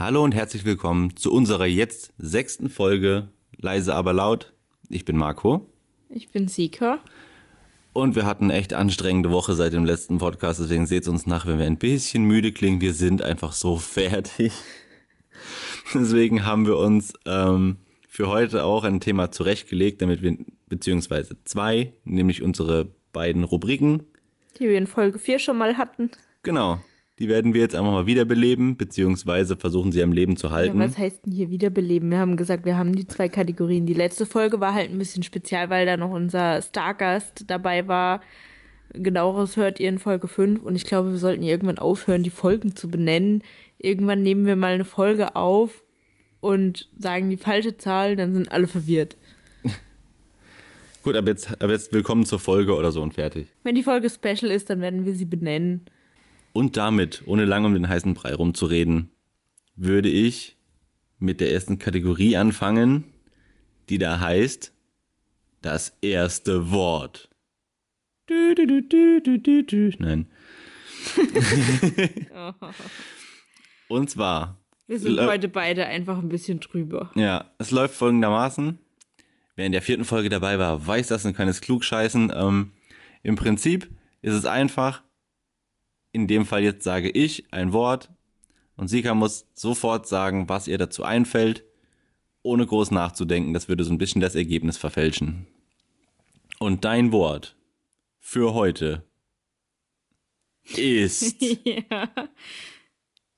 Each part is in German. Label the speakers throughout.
Speaker 1: Hallo und herzlich willkommen zu unserer jetzt sechsten Folge Leise aber laut. Ich bin Marco
Speaker 2: Ich bin Sika.
Speaker 1: und wir hatten eine echt anstrengende Woche seit dem letzten Podcast, deswegen seht uns nach, wenn wir ein bisschen müde klingen. Wir sind einfach so fertig. Deswegen haben wir uns ähm, für heute auch ein Thema zurechtgelegt, damit wir, beziehungsweise zwei, nämlich unsere beiden Rubriken.
Speaker 2: Die wir in Folge 4 schon mal hatten.
Speaker 1: Genau, die werden wir jetzt einfach mal wiederbeleben, beziehungsweise versuchen sie am Leben zu
Speaker 2: Ja,
Speaker 1: halten.
Speaker 2: was heißt denn hier wiederbeleben? Wir haben gesagt, wir haben die zwei Kategorien. Die letzte Folge war halt ein bisschen spezial, weil da noch unser Stargast dabei war. Genaueres hört ihr in Folge 5 und ich glaube, wir sollten irgendwann aufhören, die Folgen zu benennen. Irgendwann nehmen wir mal eine Folge auf und sagen die falsche Zahl, dann sind alle verwirrt.
Speaker 1: Gut, aber jetzt, aber jetzt willkommen zur Folge oder so und fertig.
Speaker 2: Wenn die Folge special ist, dann werden wir sie benennen.
Speaker 1: Und damit, ohne lange um den heißen Brei rumzureden, würde ich mit der ersten Kategorie anfangen, die da heißt das erste Wort. Du, du, du, du, du, du, du. Nein. Und zwar,
Speaker 2: Wir sind heute beide einfach ein bisschen drüber.
Speaker 1: ja, es läuft folgendermaßen. Wer in der vierten Folge dabei war, weiß das und kann es klug scheißen. Ähm, Im Prinzip ist es einfach, in dem Fall jetzt sage ich ein Wort und Sika muss sofort sagen, was ihr dazu einfällt, ohne groß nachzudenken. Das würde so ein bisschen das Ergebnis verfälschen. Und dein Wort für heute ist
Speaker 2: ja.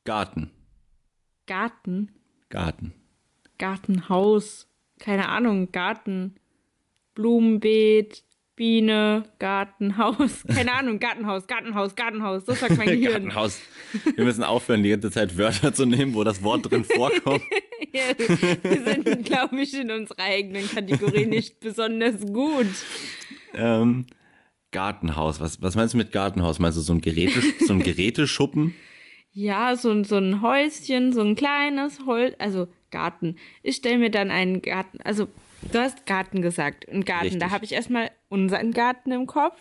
Speaker 1: Garten.
Speaker 2: Garten.
Speaker 1: Garten.
Speaker 2: Gartenhaus, keine Ahnung, Garten, Blumenbeet, Biene, Gartenhaus, keine Ahnung, Gartenhaus, Gartenhaus, Gartenhaus, so sagt mein Gehirn.
Speaker 1: Gartenhaus. Wir müssen aufhören, die ganze Zeit Wörter zu nehmen, wo das Wort drin vorkommt.
Speaker 2: Ja, wir sind, glaube ich, in unserer eigenen Kategorie nicht besonders gut.
Speaker 1: Ähm, Gartenhaus. Was, was meinst du mit Gartenhaus? Meinst du so ein, Geräte, so ein Geräteschuppen?
Speaker 2: Ja, so, ein- so ein Häuschen, so ein kleines Holz, also Garten. Ich stelle mir dann einen Garten, also du hast Garten gesagt, einen Garten.
Speaker 1: Richtig.
Speaker 2: Da habe ich erstmal unseren Garten im Kopf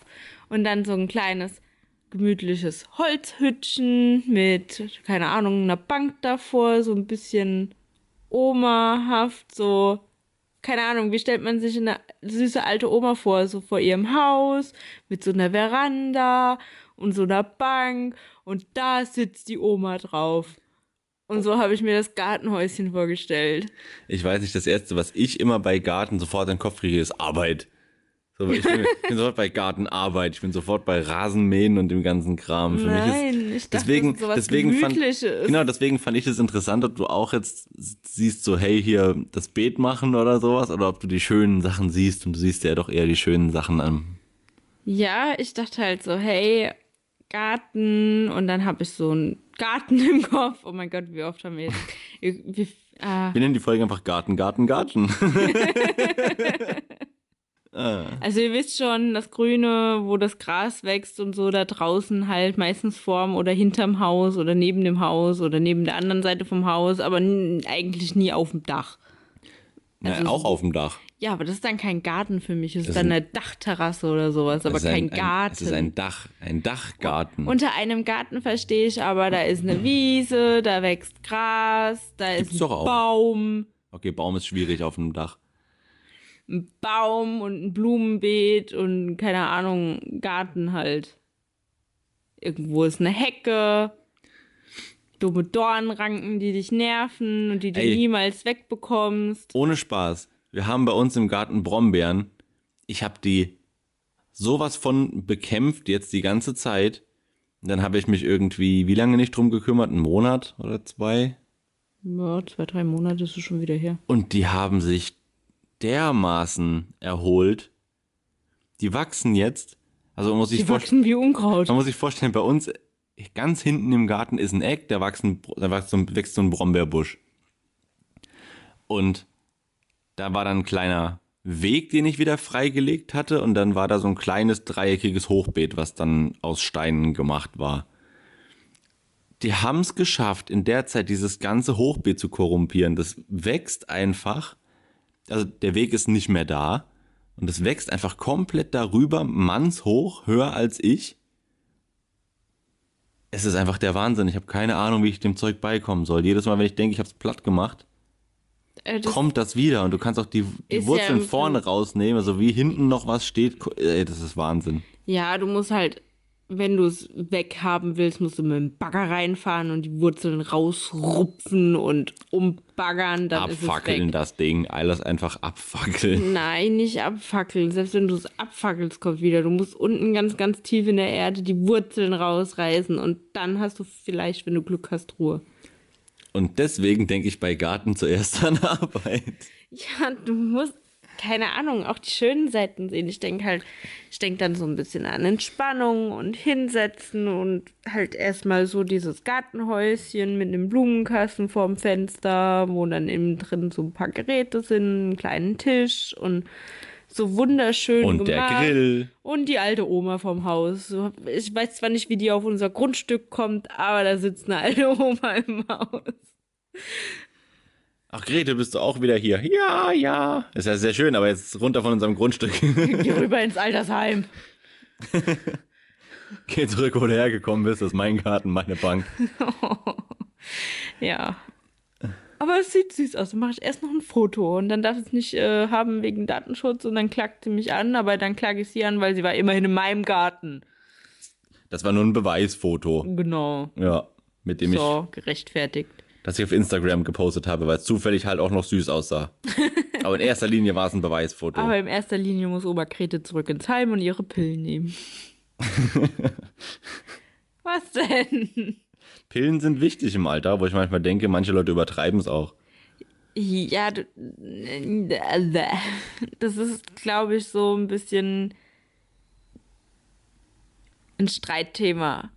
Speaker 2: und dann so ein kleines gemütliches Holzhütchen mit, keine Ahnung, einer Bank davor, so ein bisschen Oma-haft, so, keine Ahnung, wie stellt man sich eine süße alte Oma vor, so vor ihrem Haus, mit so einer Veranda und so einer Bank und da sitzt die Oma drauf. Und so habe ich mir das Gartenhäuschen vorgestellt.
Speaker 1: Ich weiß nicht, das Erste, was ich immer bei Garten sofort in den Kopf kriege, ist Arbeit. So, ich, bin, ich bin sofort bei Gartenarbeit. Ich bin sofort bei Rasenmähen und dem ganzen Kram. Für mich
Speaker 2: Nein,
Speaker 1: ist,
Speaker 2: ich dachte,
Speaker 1: deswegen,
Speaker 2: das ist sowas
Speaker 1: deswegen fand, genau, deswegen fand ich es interessant, ob du auch jetzt siehst, so, hey, hier das Beet machen oder sowas, oder ob du die schönen Sachen siehst und du siehst ja doch eher die schönen Sachen an.
Speaker 2: Ja, ich dachte halt so, hey, Garten und dann habe ich so einen Garten im Kopf. Oh mein Gott, wie oft haben wir jetzt. Wie, äh,
Speaker 1: Wir nennen die Folge einfach Garten, Garten, Garten.
Speaker 2: also ihr wisst schon, das Grüne, wo das Gras wächst und so da draußen halt meistens vorm oder hinterm Haus oder neben dem Haus oder neben der anderen Seite vom Haus, aber eigentlich nie auf dem Dach. Also
Speaker 1: auch
Speaker 2: so-
Speaker 1: auf dem Dach.
Speaker 2: Ja, aber das ist dann kein Garten für mich. Ist
Speaker 1: Das
Speaker 2: dann
Speaker 1: ist
Speaker 2: eine Dachterrasse oder sowas, aber
Speaker 1: ist
Speaker 2: kein
Speaker 1: ein,
Speaker 2: Garten.
Speaker 1: Ein, es ist ein Dach, ein Dachgarten.
Speaker 2: Unter einem Garten verstehe ich aber, da ist eine Wiese, da wächst Gras, da
Speaker 1: Gibt's
Speaker 2: ist ein
Speaker 1: auch.
Speaker 2: Baum,
Speaker 1: okay, Baum ist schwierig auf dem Dach.
Speaker 2: ein Baum und ein Blumenbeet und keine Ahnung, Garten halt. Irgendwo ist eine Hecke, dumme Dornranken, die dich nerven und die du
Speaker 1: Ey.
Speaker 2: niemals wegbekommst.
Speaker 1: Ohne Spaß. Wir haben bei uns im Garten Brombeeren. Ich habe die sowas von bekämpft jetzt die ganze Zeit. Und dann habe ich mich irgendwie, wie lange nicht drum gekümmert? Einen Monat oder zwei?
Speaker 2: Ja, zwei, drei Monate ist es schon wieder her.
Speaker 1: Und die haben sich dermaßen erholt. Die wachsen jetzt. Also muss sich
Speaker 2: Die
Speaker 1: vorstellen.
Speaker 2: wachsen wie Unkraut.
Speaker 1: Man muss sich vorstellen, bei uns ganz hinten im Garten ist ein Eck, da, wachsen, da wächst so ein Brombeerbusch. Und da war dann ein kleiner Weg, den ich wieder freigelegt hatte, und dann war da so ein kleines dreieckiges Hochbeet, was dann aus Steinen gemacht war. Die haben es geschafft, in der Zeit dieses ganze Hochbeet zu korrumpieren. Das wächst einfach. Also der Weg ist nicht mehr da. Und es wächst einfach komplett darüber, mannshoch, höher als ich. es ist einfach der Wahnsinn. Ich habe keine Ahnung, wie ich dem Zeug beikommen soll. Jedes Mal, wenn ich denke, ich habe es platt gemacht,
Speaker 2: das,
Speaker 1: kommt das wieder. Und du kannst auch die, die
Speaker 2: ja
Speaker 1: Wurzeln
Speaker 2: im
Speaker 1: vorne rausnehmen, also wie hinten noch was steht. ko- Ey, das ist Wahnsinn.
Speaker 2: ja, du musst halt, wenn du es weghaben willst, musst du mit dem Bagger reinfahren und die Wurzeln rausrupfen und umbaggern, dann
Speaker 1: Abfackeln das Ding. Alles einfach abfackeln.
Speaker 2: Nein, nicht abfackeln. Selbst wenn du es abfackelst, kommt wieder. Du musst unten ganz, ganz tief in der Erde die Wurzeln rausreißen und dann hast du vielleicht, wenn du Glück hast, Ruhe.
Speaker 1: Und deswegen denke ich bei Garten zuerst an Arbeit.
Speaker 2: Ja, du musst, keine Ahnung, auch die schönen Seiten sehen. Ich denke halt, ich denke dann so ein bisschen an Entspannung und hinsetzen und halt erstmal so dieses Gartenhäuschen mit einem Blumenkasten vorm Fenster, wo dann innen drin so ein paar Geräte sind, einen kleinen Tisch und so wunderschön
Speaker 1: Und der
Speaker 2: gemacht.
Speaker 1: Grill.
Speaker 2: Und die alte Oma vom Haus. Ich weiß zwar nicht, wie die auf unser Grundstück kommt, aber da sitzt eine alte Oma im Haus.
Speaker 1: Ach, Grete, bist du auch wieder hier? Ja, ja. Ist ja sehr schön, aber jetzt runter von unserem Grundstück.
Speaker 2: Geh rüber ins Altersheim.
Speaker 1: Geh zurück, wo du hergekommen bist. Das ist mein Garten, meine Bank.
Speaker 2: Ja. Aber es sieht süß aus. Dann mache ich erst noch ein Foto und dann darf ich es nicht äh, haben wegen Datenschutz und dann klagt sie mich an, aber dann klage ich sie an, weil sie war immerhin in meinem Garten.
Speaker 1: Das war nur ein Beweisfoto.
Speaker 2: Genau.
Speaker 1: Ja, mit dem
Speaker 2: So, gerechtfertigt.
Speaker 1: ich, das ich auf Instagram gepostet habe, weil es zufällig halt auch noch süß aussah. Aber in erster Linie war es ein Beweisfoto.
Speaker 2: Aber in erster Linie muss Oma Grete zurück ins Heim und ihre Pillen nehmen. Was denn?
Speaker 1: Pillen sind wichtig im Alter, wo ich manchmal denke, manche Leute übertreiben es auch.
Speaker 2: Ja, das ist, glaube ich, so ein bisschen ein Streitthema.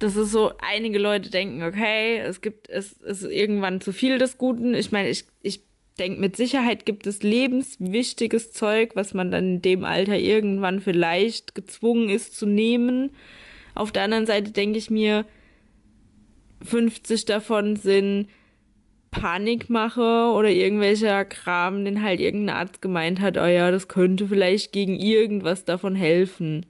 Speaker 2: Das ist so, einige Leute denken, okay, es gibt, es ist irgendwann zu viel des Guten. Ich meine, ich, ich denke, mit Sicherheit gibt es lebenswichtiges Zeug, was man dann in dem Alter irgendwann vielleicht gezwungen ist zu nehmen. Auf der anderen Seite denke ich mir, 50 davon sind Panikmache oder irgendwelcher Kram, den halt irgendein Arzt gemeint hat, oh ja, das könnte vielleicht gegen irgendwas davon helfen.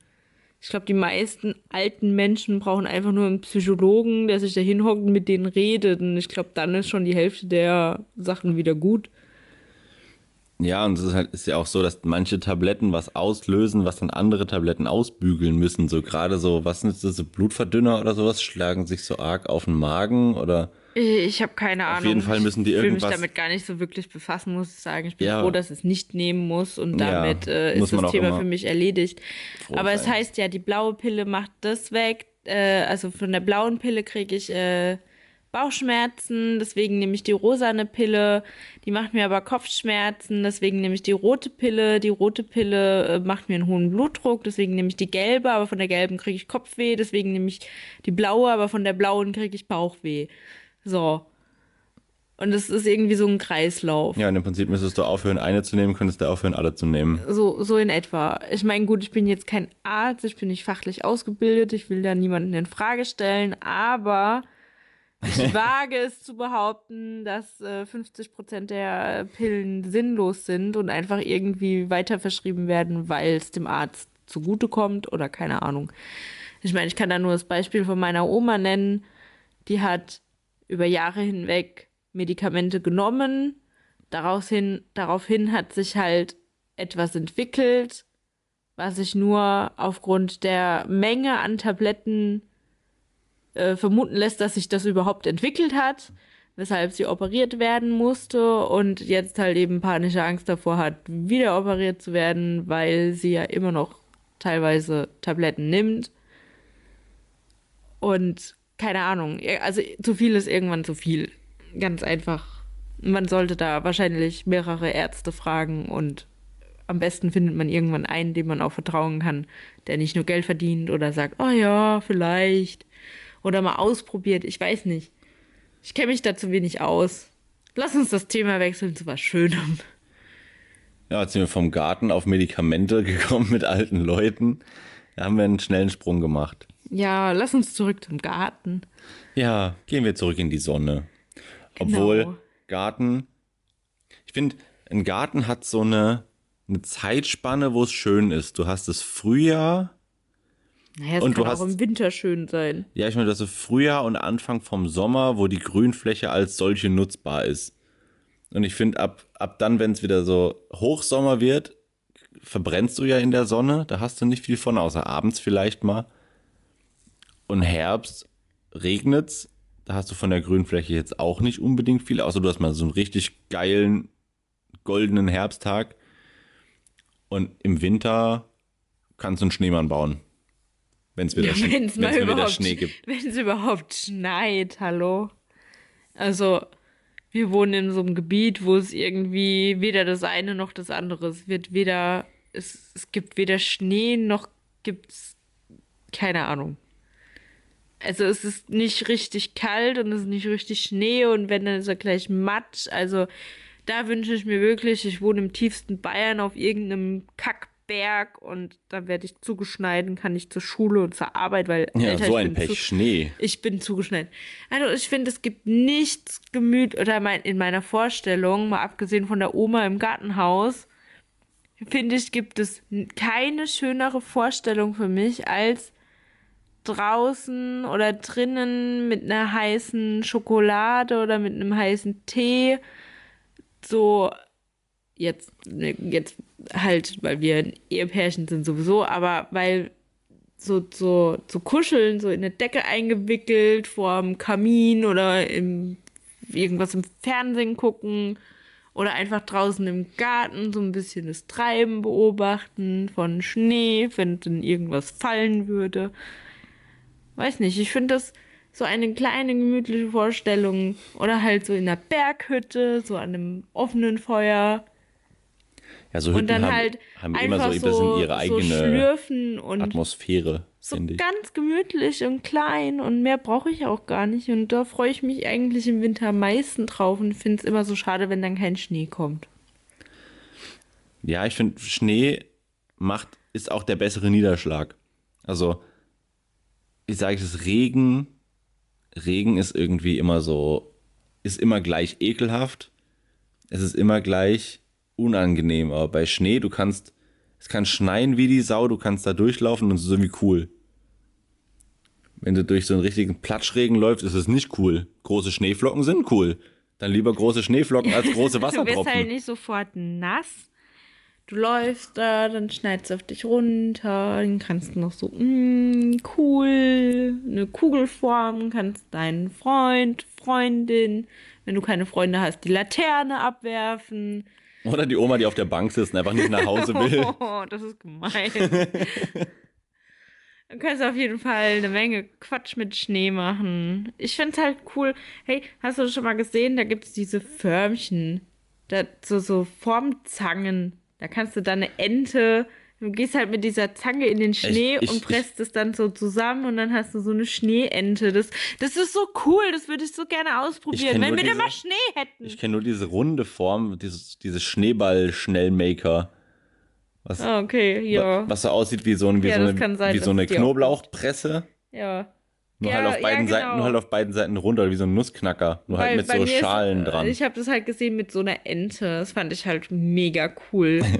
Speaker 2: Ich glaube, die meisten alten Menschen brauchen einfach nur einen Psychologen, der sich da hinhockt und mit denen redet. Und ich glaube, dann ist schon die Hälfte der Sachen wieder gut.
Speaker 1: Ja, und es ist, halt, ist ja auch so, dass manche Tabletten was auslösen, was dann andere Tabletten ausbügeln müssen. So gerade so, was sind das, so Blutverdünner oder sowas, schlagen sich so arg auf den Magen oder
Speaker 2: Ich habe keine Ahnung.
Speaker 1: jeden Fall müssen die
Speaker 2: ich will
Speaker 1: irgendwas-
Speaker 2: mich damit gar nicht so wirklich befassen, muss ich sagen. Ich bin
Speaker 1: Ja.
Speaker 2: froh, dass ich es nicht nehmen muss und
Speaker 1: Ja,
Speaker 2: damit äh,
Speaker 1: muss
Speaker 2: ist das Thema für mich erledigt. Aber es
Speaker 1: sein.
Speaker 2: heißt ja, die blaue Pille macht das weg. Äh, also von der blauen Pille kriege ich äh, Bauchschmerzen, deswegen nehme ich die rosane Pille. Die macht mir aber Kopfschmerzen, deswegen nehme ich die rote Pille. Die rote Pille äh, macht mir einen hohen Blutdruck, deswegen nehme ich die gelbe, aber von der gelben kriege ich Kopfweh, deswegen nehme ich die blaue, aber von der blauen kriege ich Bauchweh. So. Und es ist irgendwie so ein Kreislauf.
Speaker 1: Ja, und im Prinzip müsstest du aufhören, eine zu nehmen, könntest du aufhören, alle zu nehmen.
Speaker 2: So, so in etwa. Ich meine, gut, ich bin jetzt kein Arzt, ich bin nicht fachlich ausgebildet, ich will da niemanden in Frage stellen, aber ich wage es zu behaupten, dass äh, 50% der Pillen sinnlos sind und einfach irgendwie weiter verschrieben werden, weil es dem Arzt zugutekommt oder keine Ahnung. Ich meine, ich kann da nur das Beispiel von meiner Oma nennen. Die hat über Jahre hinweg Medikamente genommen. Daraus hin, daraufhin hat sich halt etwas entwickelt, was sich nur aufgrund der Menge an Tabletten äh, vermuten lässt, dass sich das überhaupt entwickelt hat, weshalb sie operiert werden musste und jetzt halt eben panische Angst davor hat, wieder operiert zu werden, weil sie ja immer noch teilweise Tabletten nimmt. Und keine Ahnung, also zu viel ist irgendwann zu viel. Ganz einfach. Man sollte da wahrscheinlich mehrere Ärzte fragen und am besten findet man irgendwann einen, dem man auch vertrauen kann, der nicht nur Geld verdient oder sagt, oh ja, vielleicht. Oder mal ausprobiert, ich weiß nicht. Ich kenne mich da zu wenig aus. Lass uns das Thema wechseln zu was Schönem.
Speaker 1: Ja, jetzt sind wir vom Garten auf Medikamente gekommen mit alten Leuten. Da haben wir einen schnellen Sprung gemacht.
Speaker 2: Ja, lass uns zurück zum Garten.
Speaker 1: Ja, gehen wir zurück in die Sonne.
Speaker 2: Genau.
Speaker 1: Obwohl Garten, ich finde, ein Garten hat so eine, eine Zeitspanne, wo es schön ist. Du hast das Frühjahr,
Speaker 2: Naja, es
Speaker 1: Und
Speaker 2: kann
Speaker 1: du
Speaker 2: auch
Speaker 1: hast-
Speaker 2: im Winter schön sein.
Speaker 1: Ja, ich meine, das ist Frühjahr und Anfang vom Sommer, wo die Grünfläche als solche nutzbar ist. Und ich finde, ab, ab dann, wenn es wieder so Hochsommer wird, verbrennst du ja in der Sonne. Da hast du nicht viel von, außer abends vielleicht mal. Und Herbst regnet's. Da hast du von der Grünfläche jetzt auch nicht unbedingt viel, außer du hast mal so einen richtig geilen, goldenen Herbsttag. Und im Winter kannst du einen Schneemann bauen. Wenn es wieder,
Speaker 2: es
Speaker 1: wenn's
Speaker 2: mal
Speaker 1: wieder
Speaker 2: überhaupt,
Speaker 1: Schnee gibt.
Speaker 2: wenn es überhaupt schneit, hallo. Also, wir wohnen in so einem Gebiet, wo es irgendwie weder das eine noch das andere. Es wird weder, es, es gibt weder Schnee noch gibt's keine Ahnung. Also es ist nicht richtig kalt und es ist nicht richtig Schnee und wenn dann ist er gleich Matsch. Also da wünsche ich mir wirklich, ich wohne im tiefsten Bayern auf irgendeinem Kackberg und da werde ich zugeschneit und kann nicht zur Schule und zur Arbeit, weil
Speaker 1: Ja,
Speaker 2: Alter,
Speaker 1: so
Speaker 2: ich
Speaker 1: ein Pech.
Speaker 2: zu-
Speaker 1: Schnee.
Speaker 2: ich bin zugeschneit. Also ich finde, es gibt nichts Gemüt oder mein, in meiner Vorstellung, mal abgesehen von der Oma im Gartenhaus, finde ich, gibt es keine schönere Vorstellung für mich als draußen oder drinnen mit einer heißen Schokolade oder mit einem heißen Tee so jetzt ne, jetzt halt, weil wir ein Ehepärchen sind sowieso, aber weil so, so zu kuscheln, so in eine Decke eingewickelt, vorm Kamin oder im, irgendwas im Fernsehen gucken oder einfach draußen im Garten so ein bisschen das Treiben beobachten von Schnee, wenn dann irgendwas fallen würde. Weiß nicht, ich finde das so eine kleine gemütliche Vorstellung oder halt so in einer Berghütte, so an einem offenen Feuer
Speaker 1: Ja, so
Speaker 2: und
Speaker 1: Hütten
Speaker 2: dann
Speaker 1: haben,
Speaker 2: halt
Speaker 1: haben immer
Speaker 2: einfach
Speaker 1: so ein
Speaker 2: so,
Speaker 1: bisschen ihre
Speaker 2: so
Speaker 1: eigene
Speaker 2: schlürfen und
Speaker 1: Atmosphäre,
Speaker 2: so ganz gemütlich und klein und mehr brauche ich auch gar nicht. Und da freue ich mich eigentlich im Winter am meisten drauf und finde es immer so schade, wenn dann kein Schnee kommt.
Speaker 1: Ja, ich finde, Schnee macht, ist auch der bessere Niederschlag. Also, ich sage es, Regen, Regen ist irgendwie immer so, ist immer gleich ekelhaft. Es ist immer gleich unangenehm. Aber bei Schnee, du kannst, es kann schneien wie die Sau, du kannst da durchlaufen und es ist irgendwie cool. Wenn du durch so einen richtigen Platschregen läufst, ist es nicht cool. Große Schneeflocken sind cool. Dann lieber große Schneeflocken als große
Speaker 2: Du wirst
Speaker 1: Wassertropfen.
Speaker 2: halt nicht sofort nass. Du läufst da, dann schneidest du auf dich runter, dann kannst du noch so, mm, cool, eine Kugel formen, kannst deinen Freund, Freundin, wenn du keine Freunde hast, die Laterne abwerfen.
Speaker 1: Oder die Oma, die auf der Bank sitzt und einfach nicht nach Hause will.
Speaker 2: Oh, das ist gemein. Du kannst auf jeden Fall eine Menge Quatsch mit Schnee machen. Ich find's halt cool. Hey, hast du schon mal gesehen? Da gibt's diese Förmchen. Da, so, so Formzangen. Da kannst du dann eine Ente. Du gehst halt mit dieser Zange in den Schnee
Speaker 1: ich-
Speaker 2: und presst es dann so zusammen und dann hast du so eine Schneeente. Das, das ist so cool, das würde ich so gerne ausprobieren. Wenn wir da
Speaker 1: diese-
Speaker 2: mal Schnee hätten.
Speaker 1: Ich kenne nur diese runde Form, dieses, dieses Schneeball-Schnellmaker. Was,
Speaker 2: Ah, okay, ja.
Speaker 1: was so aussieht wie so, ein, wie
Speaker 2: Ja,
Speaker 1: so eine,
Speaker 2: sein,
Speaker 1: wie so eine Knoblauchpresse.
Speaker 2: Ja.
Speaker 1: Nur,
Speaker 2: Ja,
Speaker 1: halt auf
Speaker 2: ja,
Speaker 1: beiden Seiten,
Speaker 2: genau.
Speaker 1: nur halt auf beiden Seiten runter, wie so ein Nussknacker. Nur halt
Speaker 2: Weil
Speaker 1: mit
Speaker 2: bei
Speaker 1: so Schalen
Speaker 2: ist,
Speaker 1: dran.
Speaker 2: Ich habe das halt gesehen mit so einer Ente. Das fand ich halt mega cool.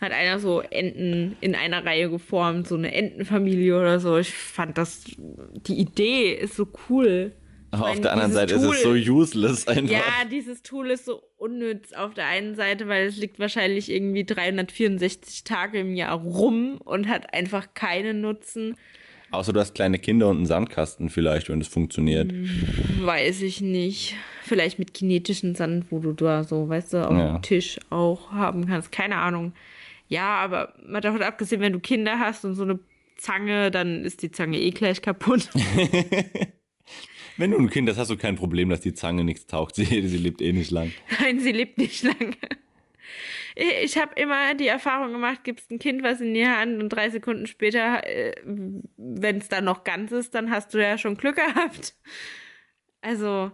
Speaker 2: Hat einer so Enten in einer Reihe geformt, so eine Entenfamilie oder so. Ich fand das, die Idee ist so cool.
Speaker 1: Aber auf der anderen Seite ist es so
Speaker 2: Tool-
Speaker 1: useless einfach.
Speaker 2: Ja, dieses Tool ist so unnütz auf der einen Seite, weil es liegt wahrscheinlich irgendwie 364 Tage im Jahr rum und hat einfach keinen Nutzen.
Speaker 1: Außer du hast kleine Kinder und einen Sandkasten vielleicht, wenn das funktioniert.
Speaker 2: Weiß ich nicht. Vielleicht mit kinetischen Sand, wo du da so, weißt du, auf
Speaker 1: Ja.
Speaker 2: dem Tisch auch haben kannst. Keine Ahnung. Ja, aber mal davon abgesehen, wenn du Kinder hast und so eine Zange, dann ist die Zange eh gleich kaputt.
Speaker 1: Wenn du ein Kind hast, hast du kein Problem, dass die Zange nichts taugt. Sie, sie lebt eh nicht lang.
Speaker 2: Nein, sie lebt nicht lange. Ich habe immer die Erfahrung gemacht, gibst ein Kind was in die Hand und drei Sekunden später, wenn es dann noch ganz ist, dann hast du ja schon Glück gehabt. Also,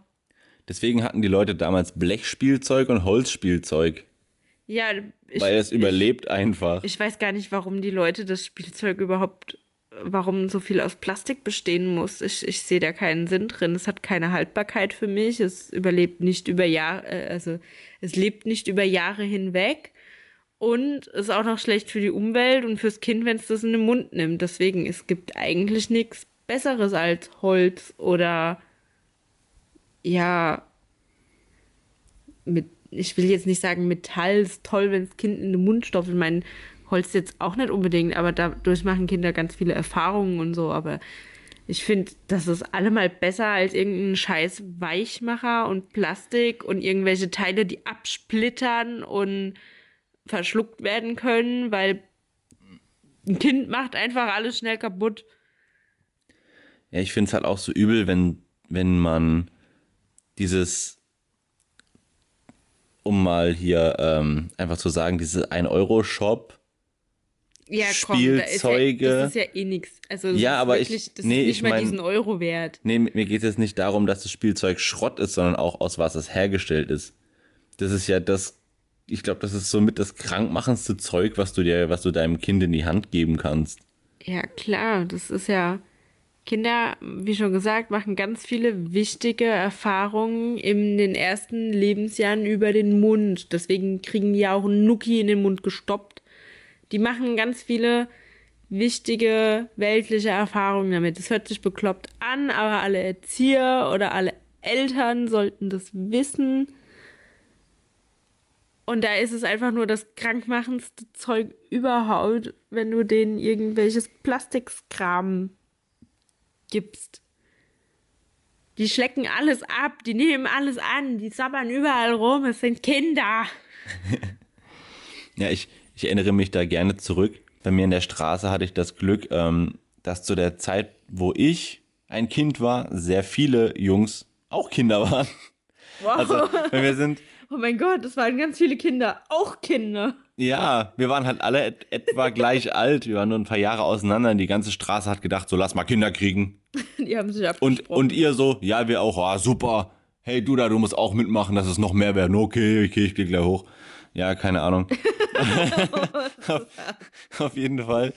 Speaker 1: Deswegen hatten die Leute damals Blechspielzeug und Holzspielzeug.
Speaker 2: Ja, ich,
Speaker 1: weil es überlebt einfach.
Speaker 2: Ich weiß gar nicht, warum die Leute das Spielzeug überhaupt, warum so viel aus Plastik bestehen muss. Ich, ich sehe da keinen Sinn drin. Es hat keine Haltbarkeit für mich. Es überlebt nicht über Jahre, äh, also es lebt nicht über Jahre hinweg. Und ist auch noch schlecht für die Umwelt und fürs Kind, wenn es das in den Mund nimmt. Deswegen, es gibt eigentlich nichts Besseres als Holz oder ja, mit, ich will jetzt nicht sagen, Metall ist toll, wenn das Kind in den Mund stopft. Ich meine, Holz jetzt auch nicht unbedingt, aber dadurch machen Kinder ganz viele Erfahrungen und so. Aber ich finde, das ist allemal besser als irgendein scheiß Weichmacher und Plastik und irgendwelche Teile, die absplittern und verschluckt werden können, weil ein Kind macht einfach alles schnell kaputt.
Speaker 1: Ja, ich finde es halt auch so übel, wenn, wenn man dieses, um mal hier ähm, einfach zu sagen, diese 1-Euro-Shop
Speaker 2: ja,
Speaker 1: Spielzeuge.
Speaker 2: Komm, da ist ja, das ist ja eh nichts. Also das
Speaker 1: ja, aber
Speaker 2: wirklich,
Speaker 1: ich,
Speaker 2: das
Speaker 1: nee,
Speaker 2: ist nicht
Speaker 1: ich
Speaker 2: mal
Speaker 1: mein,
Speaker 2: diesen Euro wert.
Speaker 1: Nee, mir geht es jetzt nicht darum, dass das Spielzeug Schrott ist, sondern auch aus was es hergestellt ist. Das ist ja das, ich glaube, das ist somit das krankmachendste Zeug, was du dir, was du deinem Kind in die Hand geben kannst.
Speaker 2: Ja, klar, das ist ja. Kinder, wie schon gesagt, machen ganz viele wichtige Erfahrungen in den ersten Lebensjahren über den Mund. Deswegen kriegen die auch einen Nuki in den Mund gestoppt. Die machen ganz viele wichtige weltliche Erfahrungen damit. Das hört sich bekloppt an, aber alle Erzieher oder alle Eltern sollten das wissen. Und da ist es einfach nur das krankmachendste Zeug überhaupt, wenn du denen irgendwelches Plastikkram gibst. Die schlecken alles ab, die nehmen alles an, die sabbern überall rum, es sind Kinder.
Speaker 1: ja, ich, ich erinnere mich da gerne zurück. Bei mir in der Straße hatte ich das Glück, ähm, dass zu der Zeit, wo ich ein Kind war, sehr viele Jungs auch Kinder waren. Wow. Also, wir sind.
Speaker 2: Oh mein Gott, das waren ganz viele Kinder, auch Kinder.
Speaker 1: Ja, wir waren halt alle et etwa gleich alt. Wir waren nur ein paar Jahre auseinander. Und die ganze Straße hat gedacht, so lass mal Kinder kriegen.
Speaker 2: Die haben sich
Speaker 1: abgesprochen. Und, und ihr so, ja, wir auch, ah, super. Hey, du da, du musst auch mitmachen, dass es noch mehr werden. Okay, okay, ich gehe gleich hoch. Ja, keine Ahnung. auf, auf, jeden Fall.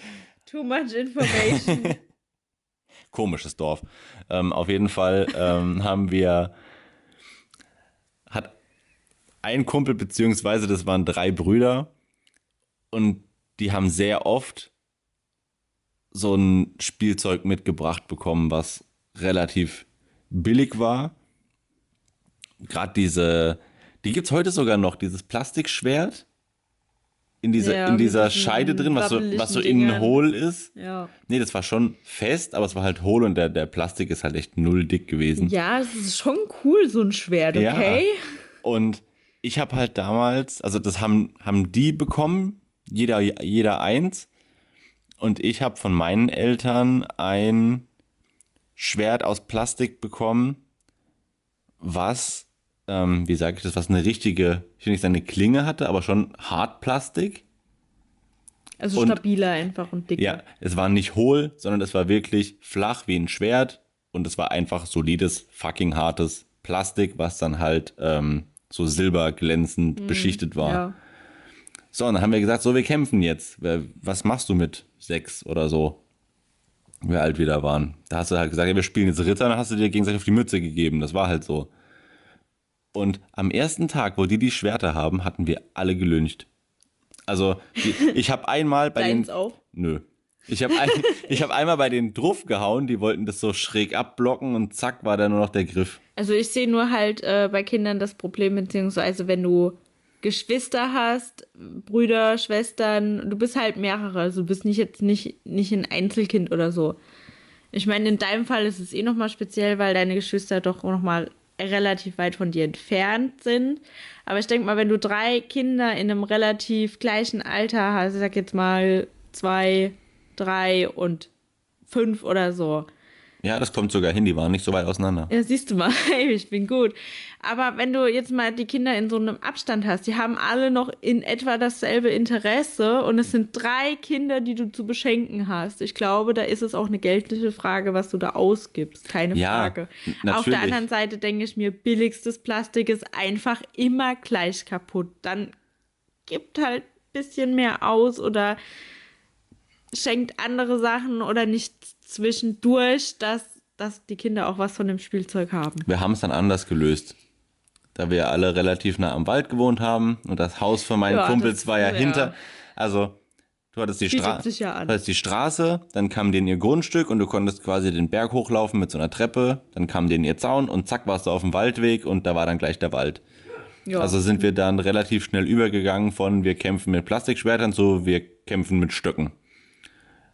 Speaker 2: Too much information.
Speaker 1: Komisches Dorf. Ähm, auf jeden Fall ähm, haben wir, ein Kumpel, beziehungsweise das waren drei Brüder, und die haben sehr oft so ein Spielzeug mitgebracht bekommen, was relativ billig war. Gerade diese, die gibt es heute sogar noch, dieses Plastikschwert in dieser, ja, in dieser Scheide drin, was so, was so innen hohl ist.
Speaker 2: Ja.
Speaker 1: Nee, das war schon fest, aber es war halt hohl und der, der Plastik ist halt echt null dick gewesen.
Speaker 2: Ja, es ist schon cool, so ein Schwert, okay? Ja.
Speaker 1: Und ich habe halt damals, also das haben, haben die bekommen, jeder, jeder eins. Und ich habe von meinen Eltern ein Schwert aus Plastik bekommen, was, ähm, wie sage ich das, was eine richtige, ich will nicht sagen eine Klinge hatte, aber schon Hartplastik.
Speaker 2: Also und, stabiler einfach und dicker.
Speaker 1: Ja, es war nicht hohl, sondern es war wirklich flach wie ein Schwert und es war einfach solides, fucking hartes Plastik, was dann halt ähm, so silberglänzend mm, beschichtet war. Ja. So, und dann haben wir gesagt, so, wir kämpfen jetzt. Was machst du mit sechs oder so? Wir alt wieder waren. Da hast du halt gesagt, ja, wir spielen jetzt Ritter, dann hast du dir gegenseitig auf die Mütze gegeben. Das war halt so. Und am ersten Tag, wo die die Schwerter haben, hatten wir alle gelüncht. Also, die, ich habe einmal bei Deins den.
Speaker 2: auch?
Speaker 1: Nö. Ich habe ein, hab einmal bei den Druff gehauen, die wollten das so schräg abblocken und zack war da nur noch der Griff.
Speaker 2: Also ich sehe nur halt äh, bei Kindern das Problem, beziehungsweise wenn du Geschwister hast, Brüder, Schwestern, du bist halt mehrere, also du bist nicht jetzt nicht, nicht ein Einzelkind oder so. Ich meine, in deinem Fall ist es eh nochmal speziell, weil deine Geschwister doch nochmal relativ weit von dir entfernt sind. Aber ich denke mal, wenn du drei Kinder in einem relativ gleichen Alter hast, ich sag jetzt mal zwei, drei und fünf oder so,
Speaker 1: ja, das kommt sogar hin, die waren nicht so weit auseinander.
Speaker 2: Ja, siehst du mal, ich bin gut. Aber wenn du jetzt mal die Kinder in so einem Abstand hast, die haben alle noch in etwa dasselbe Interesse und es sind drei Kinder, die du zu beschenken hast. Ich glaube, da ist es auch eine geldliche Frage, was du da ausgibst. Keine ja, Frage. Natürlich. Auf der anderen Seite denke ich mir, billigstes Plastik ist einfach immer gleich kaputt. Dann gibt halt ein bisschen mehr aus oder schenkt andere Sachen oder nicht zwischendurch, dass, dass die Kinder auch was von dem Spielzeug haben.
Speaker 1: Wir haben es dann anders gelöst. da wir alle relativ nah am Wald gewohnt haben und das Haus von meinen
Speaker 2: Ja,
Speaker 1: Kumpels war ja
Speaker 2: ja.
Speaker 1: hinter. Also, du hattest die, Stra
Speaker 2: ja
Speaker 1: hattest die Straße, dann kam denen ihr Grundstück und du konntest quasi den Berg hochlaufen mit so einer Treppe, dann kam denen ihr Zaun und zack warst du auf dem Waldweg und da war dann gleich der Wald.
Speaker 2: Ja.
Speaker 1: Also sind wir dann relativ schnell übergegangen von wir kämpfen mit Plastikschwertern zu wir kämpfen mit Stöcken.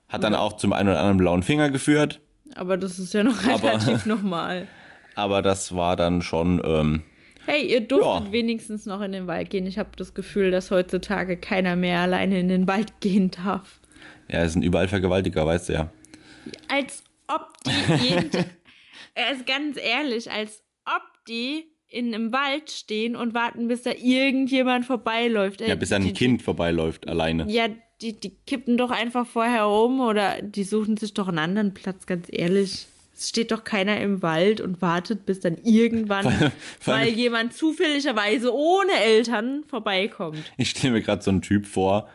Speaker 1: Hat dann auch zum einen oder anderen blauen Finger geführt,
Speaker 2: aber das ist ja noch
Speaker 1: Aber-
Speaker 2: relativ normal.
Speaker 1: aber das war dann schon, ähm,
Speaker 2: Hey, ihr durftet
Speaker 1: Ja.
Speaker 2: wenigstens noch in den Wald gehen. Ich habe das Gefühl, dass heutzutage keiner mehr alleine in den Wald gehen darf.
Speaker 1: ja, es sind überall Vergewaltiger, weißt du ja.
Speaker 2: Als ob die jeden also ganz ehrlich, als ob die in einem Wald stehen und warten, bis da irgendjemand vorbeiläuft.
Speaker 1: Ja, bis
Speaker 2: die,
Speaker 1: ein Kind vorbeiläuft, alleine.
Speaker 2: Ja, die, die kippen doch einfach vorher um oder die suchen sich doch einen anderen Platz, ganz ehrlich. Es steht doch keiner im Wald und wartet, bis dann irgendwann mal jemand zufälligerweise ohne Eltern vorbeikommt.
Speaker 1: Ich stelle mir gerade so einen Typ vor,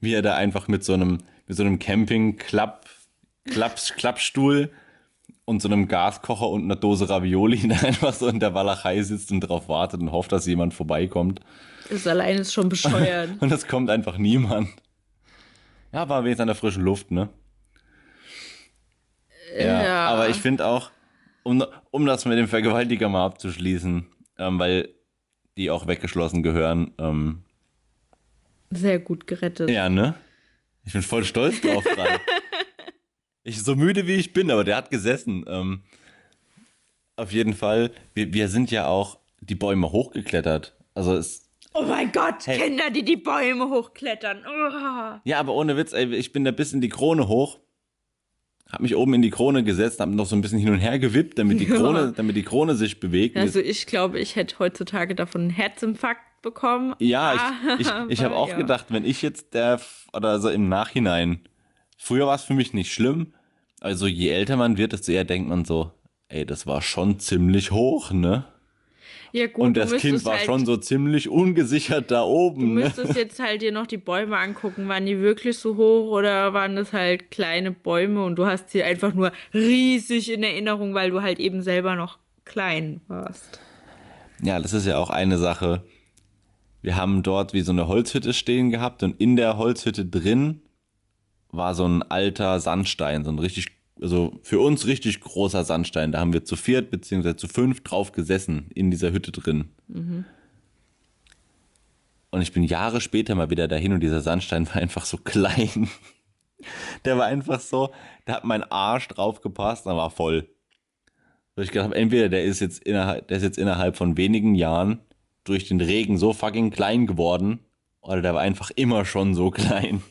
Speaker 1: wie er da einfach mit so einem, mit so einem Camping-Klapp, Klapp, Klappstuhl und so einem Gaskocher und einer Dose Ravioli da einfach so in der Walachei sitzt und darauf wartet und hofft, dass jemand vorbeikommt.
Speaker 2: Das allein ist schon bescheuert.
Speaker 1: Und es kommt einfach niemand. Ja, war wenigstens an der frischen Luft, ne? Ja,
Speaker 2: Ja.
Speaker 1: aber ich finde auch, um, um das mit dem Vergewaltiger mal abzuschließen, ähm, weil die auch weggeschlossen gehören, ähm,
Speaker 2: Sehr gut gerettet.
Speaker 1: Ja, ne? Ich bin voll stolz drauf gerade. ich so müde wie ich bin, aber der hat gesessen. Ähm, auf jeden Fall, wir, wir sind ja auch die Bäume hochgeklettert. Also es,
Speaker 2: Oh mein Gott,
Speaker 1: Hey.
Speaker 2: Kinder, die die Bäume hochklettern. Oh.
Speaker 1: ja, aber ohne Witz, ey, ich bin da bis in die Krone hoch. Hab mich oben in die Krone gesetzt, hab noch so ein bisschen hin und her gewippt, damit die
Speaker 2: Ja.
Speaker 1: Krone, damit die Krone sich bewegt.
Speaker 2: Also ich glaube, ich hätte heutzutage davon einen Herzinfarkt bekommen.
Speaker 1: Ja, ich, ich, ich habe auch
Speaker 2: ja.
Speaker 1: gedacht, wenn ich jetzt der, oder so im Nachhinein, früher war es für mich nicht schlimm, also je älter man wird, desto eher denkt man so, ey, das war schon ziemlich hoch, ne?
Speaker 2: Ja gut,
Speaker 1: Und
Speaker 2: du
Speaker 1: das Kind war
Speaker 2: halt,
Speaker 1: schon so ziemlich ungesichert da
Speaker 2: Du
Speaker 1: oben, ne?
Speaker 2: müsstest jetzt halt dir noch die Bäume angucken. Waren die wirklich so hoch oder waren das halt kleine Bäume und du hast sie einfach nur riesig in Erinnerung, weil du halt eben selber noch klein warst.
Speaker 1: Ja, das ist ja auch eine Sache. Wir haben dort wie so eine Holzhütte stehen gehabt und in der Holzhütte drin war so ein alter Sandstein, so ein richtig, also für uns richtig großer Sandstein. Da haben wir zu viert beziehungsweise zu fünf drauf gesessen in dieser Hütte drin. Und ich bin Jahre später mal wieder dahin und dieser Sandstein war einfach so klein. Der war einfach so, da hat mein Arsch drauf gepasst, und war voll. Wo ich gedacht entweder der ist jetzt innerhalb, der ist jetzt innerhalb von wenigen Jahren durch den Regen so fucking klein geworden, oder der war einfach immer schon so klein.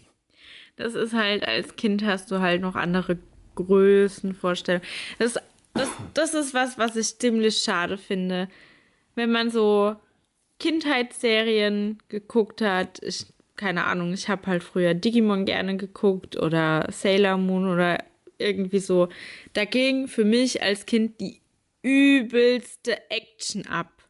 Speaker 2: Das ist halt, als Kind hast du halt noch andere Größenvorstellungen. Das, das, das ist was, was ich ziemlich schade finde. Wenn man so Kindheitsserien geguckt hat, ich, keine Ahnung, ich habe halt früher Digimon gerne geguckt oder Sailor Moon oder irgendwie so. Da ging für mich als Kind die übelste Action ab.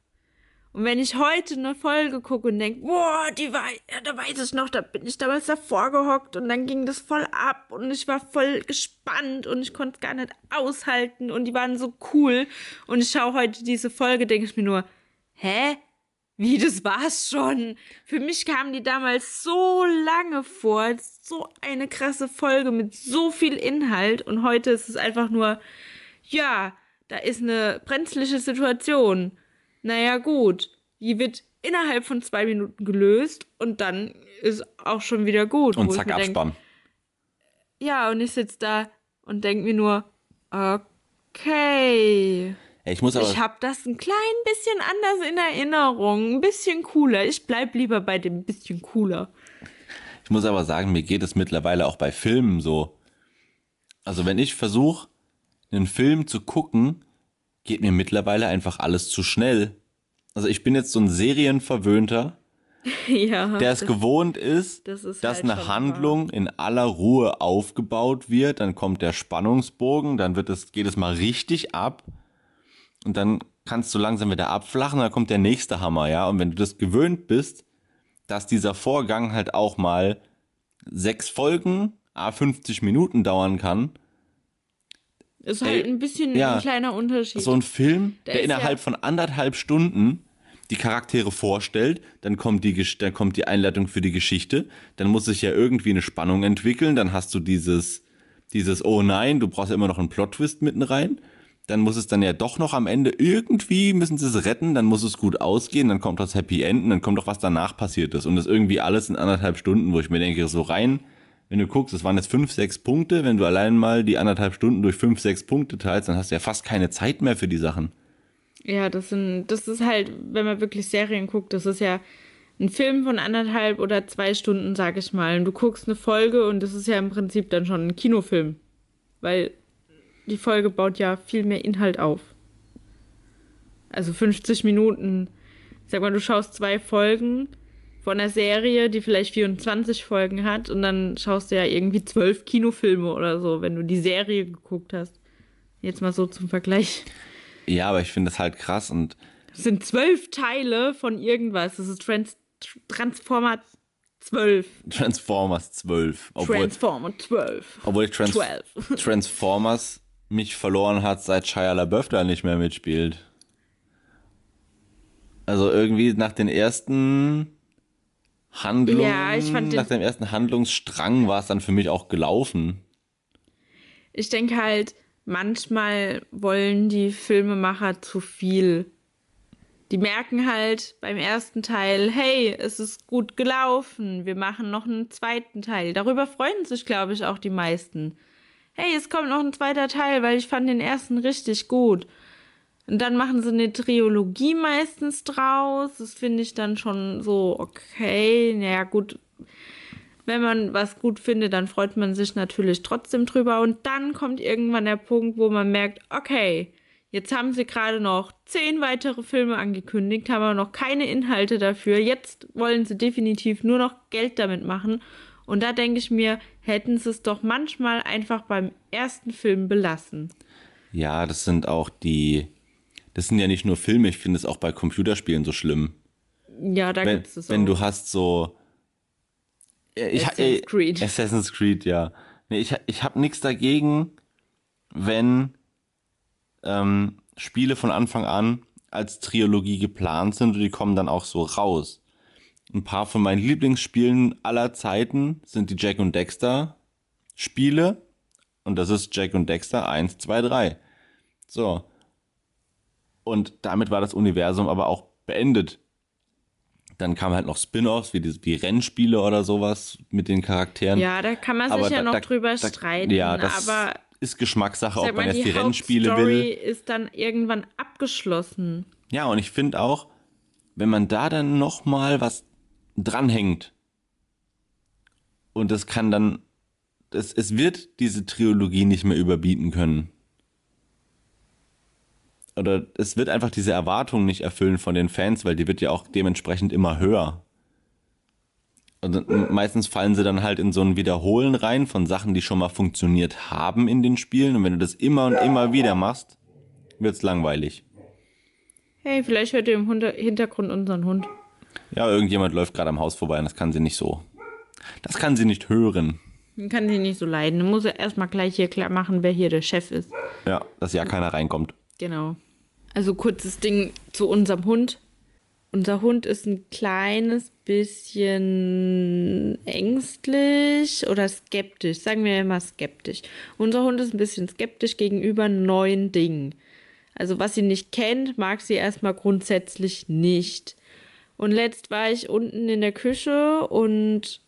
Speaker 2: Und wenn ich heute eine Folge gucke und denke, boah, die war, ja, da weiß ich noch, da bin ich damals davor gehockt und dann ging das voll ab und ich war voll gespannt und ich konnte es gar nicht aushalten und die waren so cool. Und ich schaue heute diese Folge, denke ich mir nur, hä? Wie, das war's schon? Für mich kamen die damals so lange vor, so eine krasse Folge mit so viel Inhalt und heute ist es einfach nur, ja, da ist eine brenzliche Situation. Naja, gut. Die wird innerhalb von zwei Minuten gelöst und dann ist auch schon wieder gut.
Speaker 1: Und zack,
Speaker 2: mir denk,
Speaker 1: Abspann.
Speaker 2: ja, und ich sitze da und denke mir nur, okay.
Speaker 1: Ich muss aber,
Speaker 2: Ich habe das ein klein bisschen anders in Erinnerung. Ein bisschen cooler. Ich bleib lieber bei dem bisschen cooler.
Speaker 1: ich muss aber sagen, mir geht es mittlerweile auch bei Filmen so. Also wenn ich versuche, einen Film zu gucken, geht mir mittlerweile einfach alles zu schnell. Also ich bin jetzt so ein Serienverwöhnter,
Speaker 2: ja.
Speaker 1: der es gewohnt ist,
Speaker 2: das ist
Speaker 1: dass
Speaker 2: halt
Speaker 1: eine Handlung in aller Ruhe aufgebaut wird, dann kommt der Spannungsbogen, dann wird es, geht es mal richtig ab und dann kannst du langsam wieder abflachen, dann kommt der nächste Hammer, ja. Und wenn du das gewöhnt bist, dass dieser Vorgang halt auch mal sechs Folgen, a 50 Minuten dauern kann,
Speaker 2: ist halt
Speaker 1: Ey,
Speaker 2: ein bisschen
Speaker 1: ja.
Speaker 2: ein kleiner Unterschied.
Speaker 1: so ein Film,
Speaker 2: Der
Speaker 1: der innerhalb
Speaker 2: ja-
Speaker 1: von anderthalb Stunden die Charaktere vorstellt, dann kommt die, dann kommt die Einleitung für die Geschichte, dann muss sich ja irgendwie eine Spannung entwickeln, dann hast du dieses, dieses, oh nein, du brauchst ja immer noch einen Plot-Twist mitten rein, dann muss es dann ja doch noch am Ende irgendwie, müssen sie es retten, dann muss es gut ausgehen, dann kommt das Happy End und dann kommt doch was danach passiert ist und das irgendwie alles in anderthalb Stunden, wo ich mir denke, so rein, wenn du guckst, es waren jetzt fünf, sechs Punkte, wenn du allein mal die anderthalb Stunden durch fünf, sechs Punkte teilst, dann hast du ja fast keine Zeit mehr für die Sachen.
Speaker 2: Ja, das sind, das ist halt, wenn man wirklich Serien guckt, das ist ja ein Film von anderthalb oder zwei Stunden, sag ich mal. Und du guckst eine Folge und das ist ja im Prinzip dann schon ein Kinofilm. Weil die Folge baut ja viel mehr Inhalt auf. Also 50 Minuten. Sag mal, du schaust zwei Folgen von einer Serie, die vielleicht 24 Folgen hat und dann schaust du ja irgendwie zwölf Kinofilme oder so, wenn du die Serie geguckt hast. Jetzt mal so zum Vergleich.
Speaker 1: Ja, aber ich finde das halt krass und
Speaker 2: Das sind zwölf Teile von irgendwas. Das ist Trans Transformer 12.
Speaker 1: Transformers 12. Obwohl,
Speaker 2: Transformer 12.
Speaker 1: obwohl Trans
Speaker 2: 12.
Speaker 1: Transformers mich verloren hat, seit Shia LaBeouf da nicht mehr mitspielt. Also irgendwie nach den ersten Handlungen,
Speaker 2: Ja, ich fand
Speaker 1: nach dem ersten Handlungsstrang war es dann für mich auch gelaufen.
Speaker 2: Ich denke halt, manchmal wollen die Filmemacher zu viel. Die merken halt beim ersten Teil, hey, es ist gut gelaufen, wir machen noch einen zweiten Teil. Darüber freuen sich, glaube ich, auch die meisten. Hey, es kommt noch ein zweiter Teil, weil ich fand den ersten richtig gut. Und dann machen sie eine Trilogie meistens draus. Das finde ich dann schon so okay. Naja, gut, wenn man was gut findet, dann freut man sich natürlich trotzdem drüber. Und dann kommt irgendwann der Punkt, wo man merkt, okay, jetzt haben sie gerade noch zehn weitere Filme angekündigt, haben aber noch keine Inhalte dafür. Jetzt wollen sie definitiv nur noch Geld damit machen. Und da denke ich mir, hätten sie es doch manchmal einfach beim ersten Film belassen.
Speaker 1: Ja, das sind auch die, das sind ja nicht nur Filme, ich finde es auch bei Computerspielen so schlimm.
Speaker 2: Ja, da
Speaker 1: wenn,
Speaker 2: gibt es
Speaker 1: wenn
Speaker 2: auch.
Speaker 1: du hast so äh, ich,
Speaker 2: Assassin's
Speaker 1: äh,
Speaker 2: Creed.
Speaker 1: Assassin's Creed, ja. Nee, ich, ich habe nichts dagegen, wenn ähm, Spiele von Anfang an als Trilogie geplant sind und die kommen dann auch so raus. Ein paar von meinen Lieblingsspielen aller Zeiten sind die Jack und Dexter Spiele und das ist Jack und Dexter 1, 2, 3. So. Und damit war das Universum aber auch beendet. Dann kamen halt noch Spin-offs, wie, die- wie Rennspiele oder sowas mit den Charakteren.
Speaker 2: Ja, da kann man sich
Speaker 1: Aber
Speaker 2: ja
Speaker 1: da-
Speaker 2: noch
Speaker 1: da-
Speaker 2: drüber
Speaker 1: da-
Speaker 2: streiten.
Speaker 1: Ja, das
Speaker 2: aber
Speaker 1: ist Geschmackssache, ob man jetzt
Speaker 2: die
Speaker 1: die Rennspiele will.
Speaker 2: ist dann irgendwann abgeschlossen.
Speaker 1: Ja, und ich finde auch, wenn man da dann noch mal was dranhängt und das kann dann, das, es wird diese Trilogie nicht mehr überbieten können. Oder es wird einfach diese Erwartung nicht erfüllen von den Fans, weil die wird ja auch dementsprechend immer höher. Und meistens fallen sie dann halt in so ein Wiederholen rein von Sachen, die schon mal funktioniert haben in den Spielen. Und wenn du das immer und immer wieder machst, wird's langweilig.
Speaker 2: Hey, vielleicht hört ihr im Hintergrund unseren Hund.
Speaker 1: Ja, irgendjemand läuft gerade am Haus vorbei und das kann sie nicht so. Das kann sie nicht hören.
Speaker 2: Man kann sie nicht so leiden. Dann muss er erstmal gleich hier klar machen, wer hier der Chef ist.
Speaker 1: Ja, dass ja keiner reinkommt.
Speaker 2: Genau. Also kurzes Ding zu unserem Hund. Unser Hund ist ein kleines bisschen ängstlich oder skeptisch. Sagen wir immer skeptisch. Unser Hund ist ein bisschen skeptisch gegenüber neuen Dingen. Also was sie nicht kennt, mag sie erstmal grundsätzlich nicht. Und letzt war ich unten in der Küche und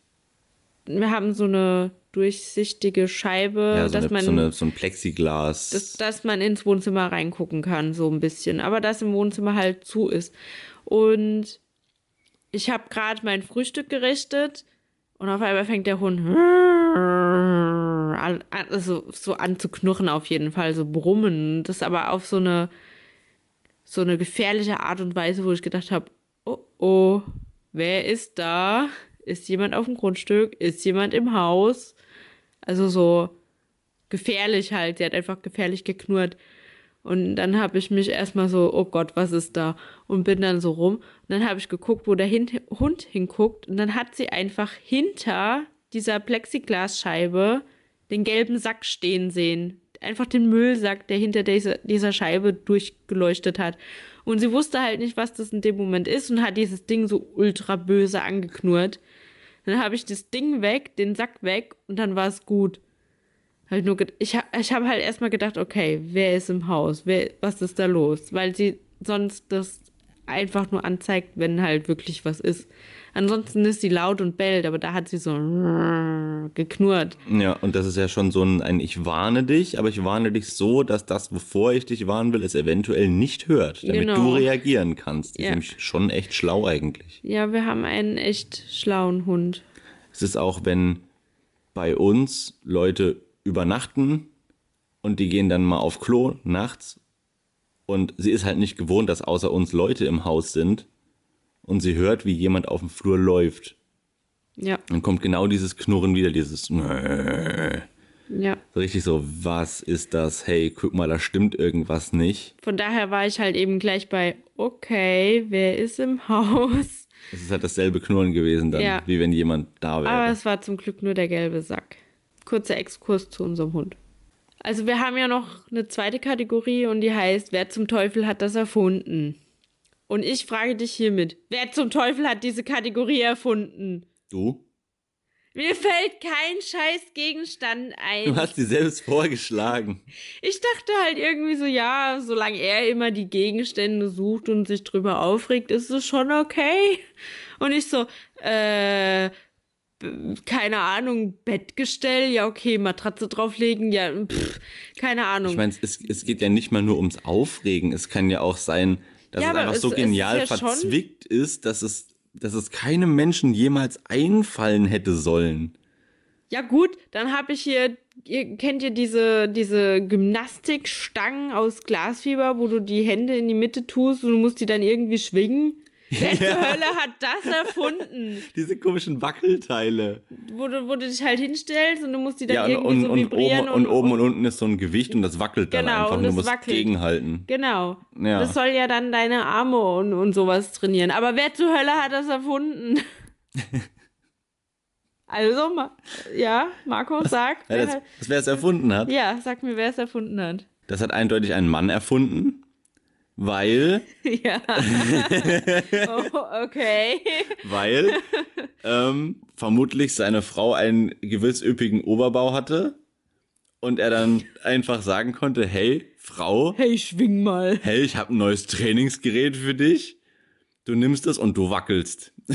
Speaker 2: wir haben so eine durchsichtige Scheibe,
Speaker 1: Ja, so,
Speaker 2: dass
Speaker 1: eine,
Speaker 2: man
Speaker 1: so, eine, so ein Plexiglas.
Speaker 2: dass, dass man ins Wohnzimmer reingucken kann, so ein bisschen. Aber dass im Wohnzimmer halt zu ist. Und ich habe gerade mein Frühstück gerichtet und auf einmal fängt der Hund an, also so an zu knurren auf jeden Fall, so brummen. Das aber auf so eine so eine gefährliche Art und Weise, wo ich gedacht habe, oh oh, wer ist da? Ist jemand auf dem Grundstück? Ist jemand im Haus? Also so gefährlich halt. Sie hat einfach gefährlich geknurrt. Und dann habe ich mich erstmal so, oh Gott, was ist da? Und bin dann so rum. Und dann habe ich geguckt, wo der hin Hund hinguckt. Und dann hat sie einfach hinter dieser Plexiglasscheibe den gelben Sack stehen sehen. einfach den Müllsack, der hinter dieser, dieser Scheibe durchgeleuchtet hat. Und sie wusste halt nicht, was das in dem Moment ist und hat dieses Ding so ultra böse angeknurrt. Dann habe ich das Ding weg, den Sack weg und dann war es gut. Hab ich nur ich habe ich hab halt erstmal gedacht, okay, wer ist im Haus? Wer, was ist da los? Weil sie sonst das einfach nur anzeigt, wenn halt wirklich was ist. Ansonsten ist sie laut und bellt, aber da hat sie so geknurrt.
Speaker 1: Ja, und das ist ja schon so ein, ein Ich warne dich, aber ich warne dich so, dass das, wovor ich dich warnen will, es eventuell nicht hört, damit
Speaker 2: Genau.
Speaker 1: du reagieren kannst. Das ist
Speaker 2: Ja.
Speaker 1: nämlich schon echt schlau eigentlich.
Speaker 2: Ja, wir haben einen echt schlauen Hund.
Speaker 1: Es ist auch, wenn bei uns Leute übernachten und die gehen dann mal auf Klo nachts und sie ist halt nicht gewohnt, dass außer uns Leute im Haus sind und sie hört, wie jemand auf dem Flur läuft.
Speaker 2: Ja,
Speaker 1: Dann kommt genau dieses Knurren wieder, dieses
Speaker 2: ja.
Speaker 1: so richtig so, was ist das? Hey, guck mal, da stimmt irgendwas nicht.
Speaker 2: Von daher war ich halt eben gleich bei, okay, wer ist im Haus?
Speaker 1: Es ist halt dasselbe Knurren gewesen dann,
Speaker 2: Ja.
Speaker 1: wie wenn jemand da wäre.
Speaker 2: Aber es war zum Glück nur der gelbe Sack. Kurzer Exkurs zu unserem Hund. Also wir haben ja noch eine zweite Kategorie und die heißt, wer zum Teufel hat das erfunden? Und ich frage dich hiermit, wer zum Teufel hat diese Kategorie erfunden?
Speaker 1: du?
Speaker 2: Mir fällt kein scheiß Gegenstand ein.
Speaker 1: Du hast sie selbst vorgeschlagen.
Speaker 2: Ich dachte halt irgendwie so, ja, solange er immer die Gegenstände sucht und sich drüber aufregt, ist es schon okay. Und ich so, äh, keine Ahnung, Bettgestell, ja okay, Matratze drauflegen, ja, pff, keine Ahnung.
Speaker 1: Ich meine, es, es geht ja nicht mal nur ums Aufregen. Es kann ja auch sein, dass
Speaker 2: Ja,
Speaker 1: es einfach
Speaker 2: es-
Speaker 1: so
Speaker 2: es ist
Speaker 1: genial
Speaker 2: ja schon-
Speaker 1: verzwickt ist, dass es, dass es keinem Menschen jemals einfallen hätte sollen.
Speaker 2: ja gut, dann habe ich hier, ihr kennt ihr diese, diese Gymnastikstangen aus Glasfieber, wo du die Hände in die Mitte tust und du musst die dann irgendwie schwingen? Wer zur Hölle hat das erfunden?
Speaker 1: Diese komischen Wackelteile.
Speaker 2: wo du, wo du dich halt hinstellst und du musst die dann
Speaker 1: Ja, und,
Speaker 2: irgendwie
Speaker 1: und,
Speaker 2: so
Speaker 1: und,
Speaker 2: vibrieren.
Speaker 1: oben, und oben und unten ist so ein Gewicht und das wackelt dann
Speaker 2: Genau,
Speaker 1: einfach.
Speaker 2: und
Speaker 1: Und du
Speaker 2: das
Speaker 1: musst
Speaker 2: wackelt.
Speaker 1: gegenhalten.
Speaker 2: Genau.
Speaker 1: Ja.
Speaker 2: Das soll ja dann deine Arme und, und sowas trainieren. Aber wer zur Hölle hat das erfunden? also, ja, Marco, sag.
Speaker 1: Ja,
Speaker 2: wer
Speaker 1: das,
Speaker 2: hat,
Speaker 1: das wer es erfunden hat.
Speaker 2: ja, sag mir, wer es erfunden hat.
Speaker 1: Das hat eindeutig ein Mann erfunden, weil,
Speaker 2: ja. oh, okay.
Speaker 1: weil ähm, vermutlich seine Frau einen gewiss üppigen Oberbau hatte und er dann einfach sagen konnte, hey, Frau,
Speaker 2: Hey, schwing mal.
Speaker 1: hey, ich habe ein neues Trainingsgerät für dich. Du nimmst es und du wackelst.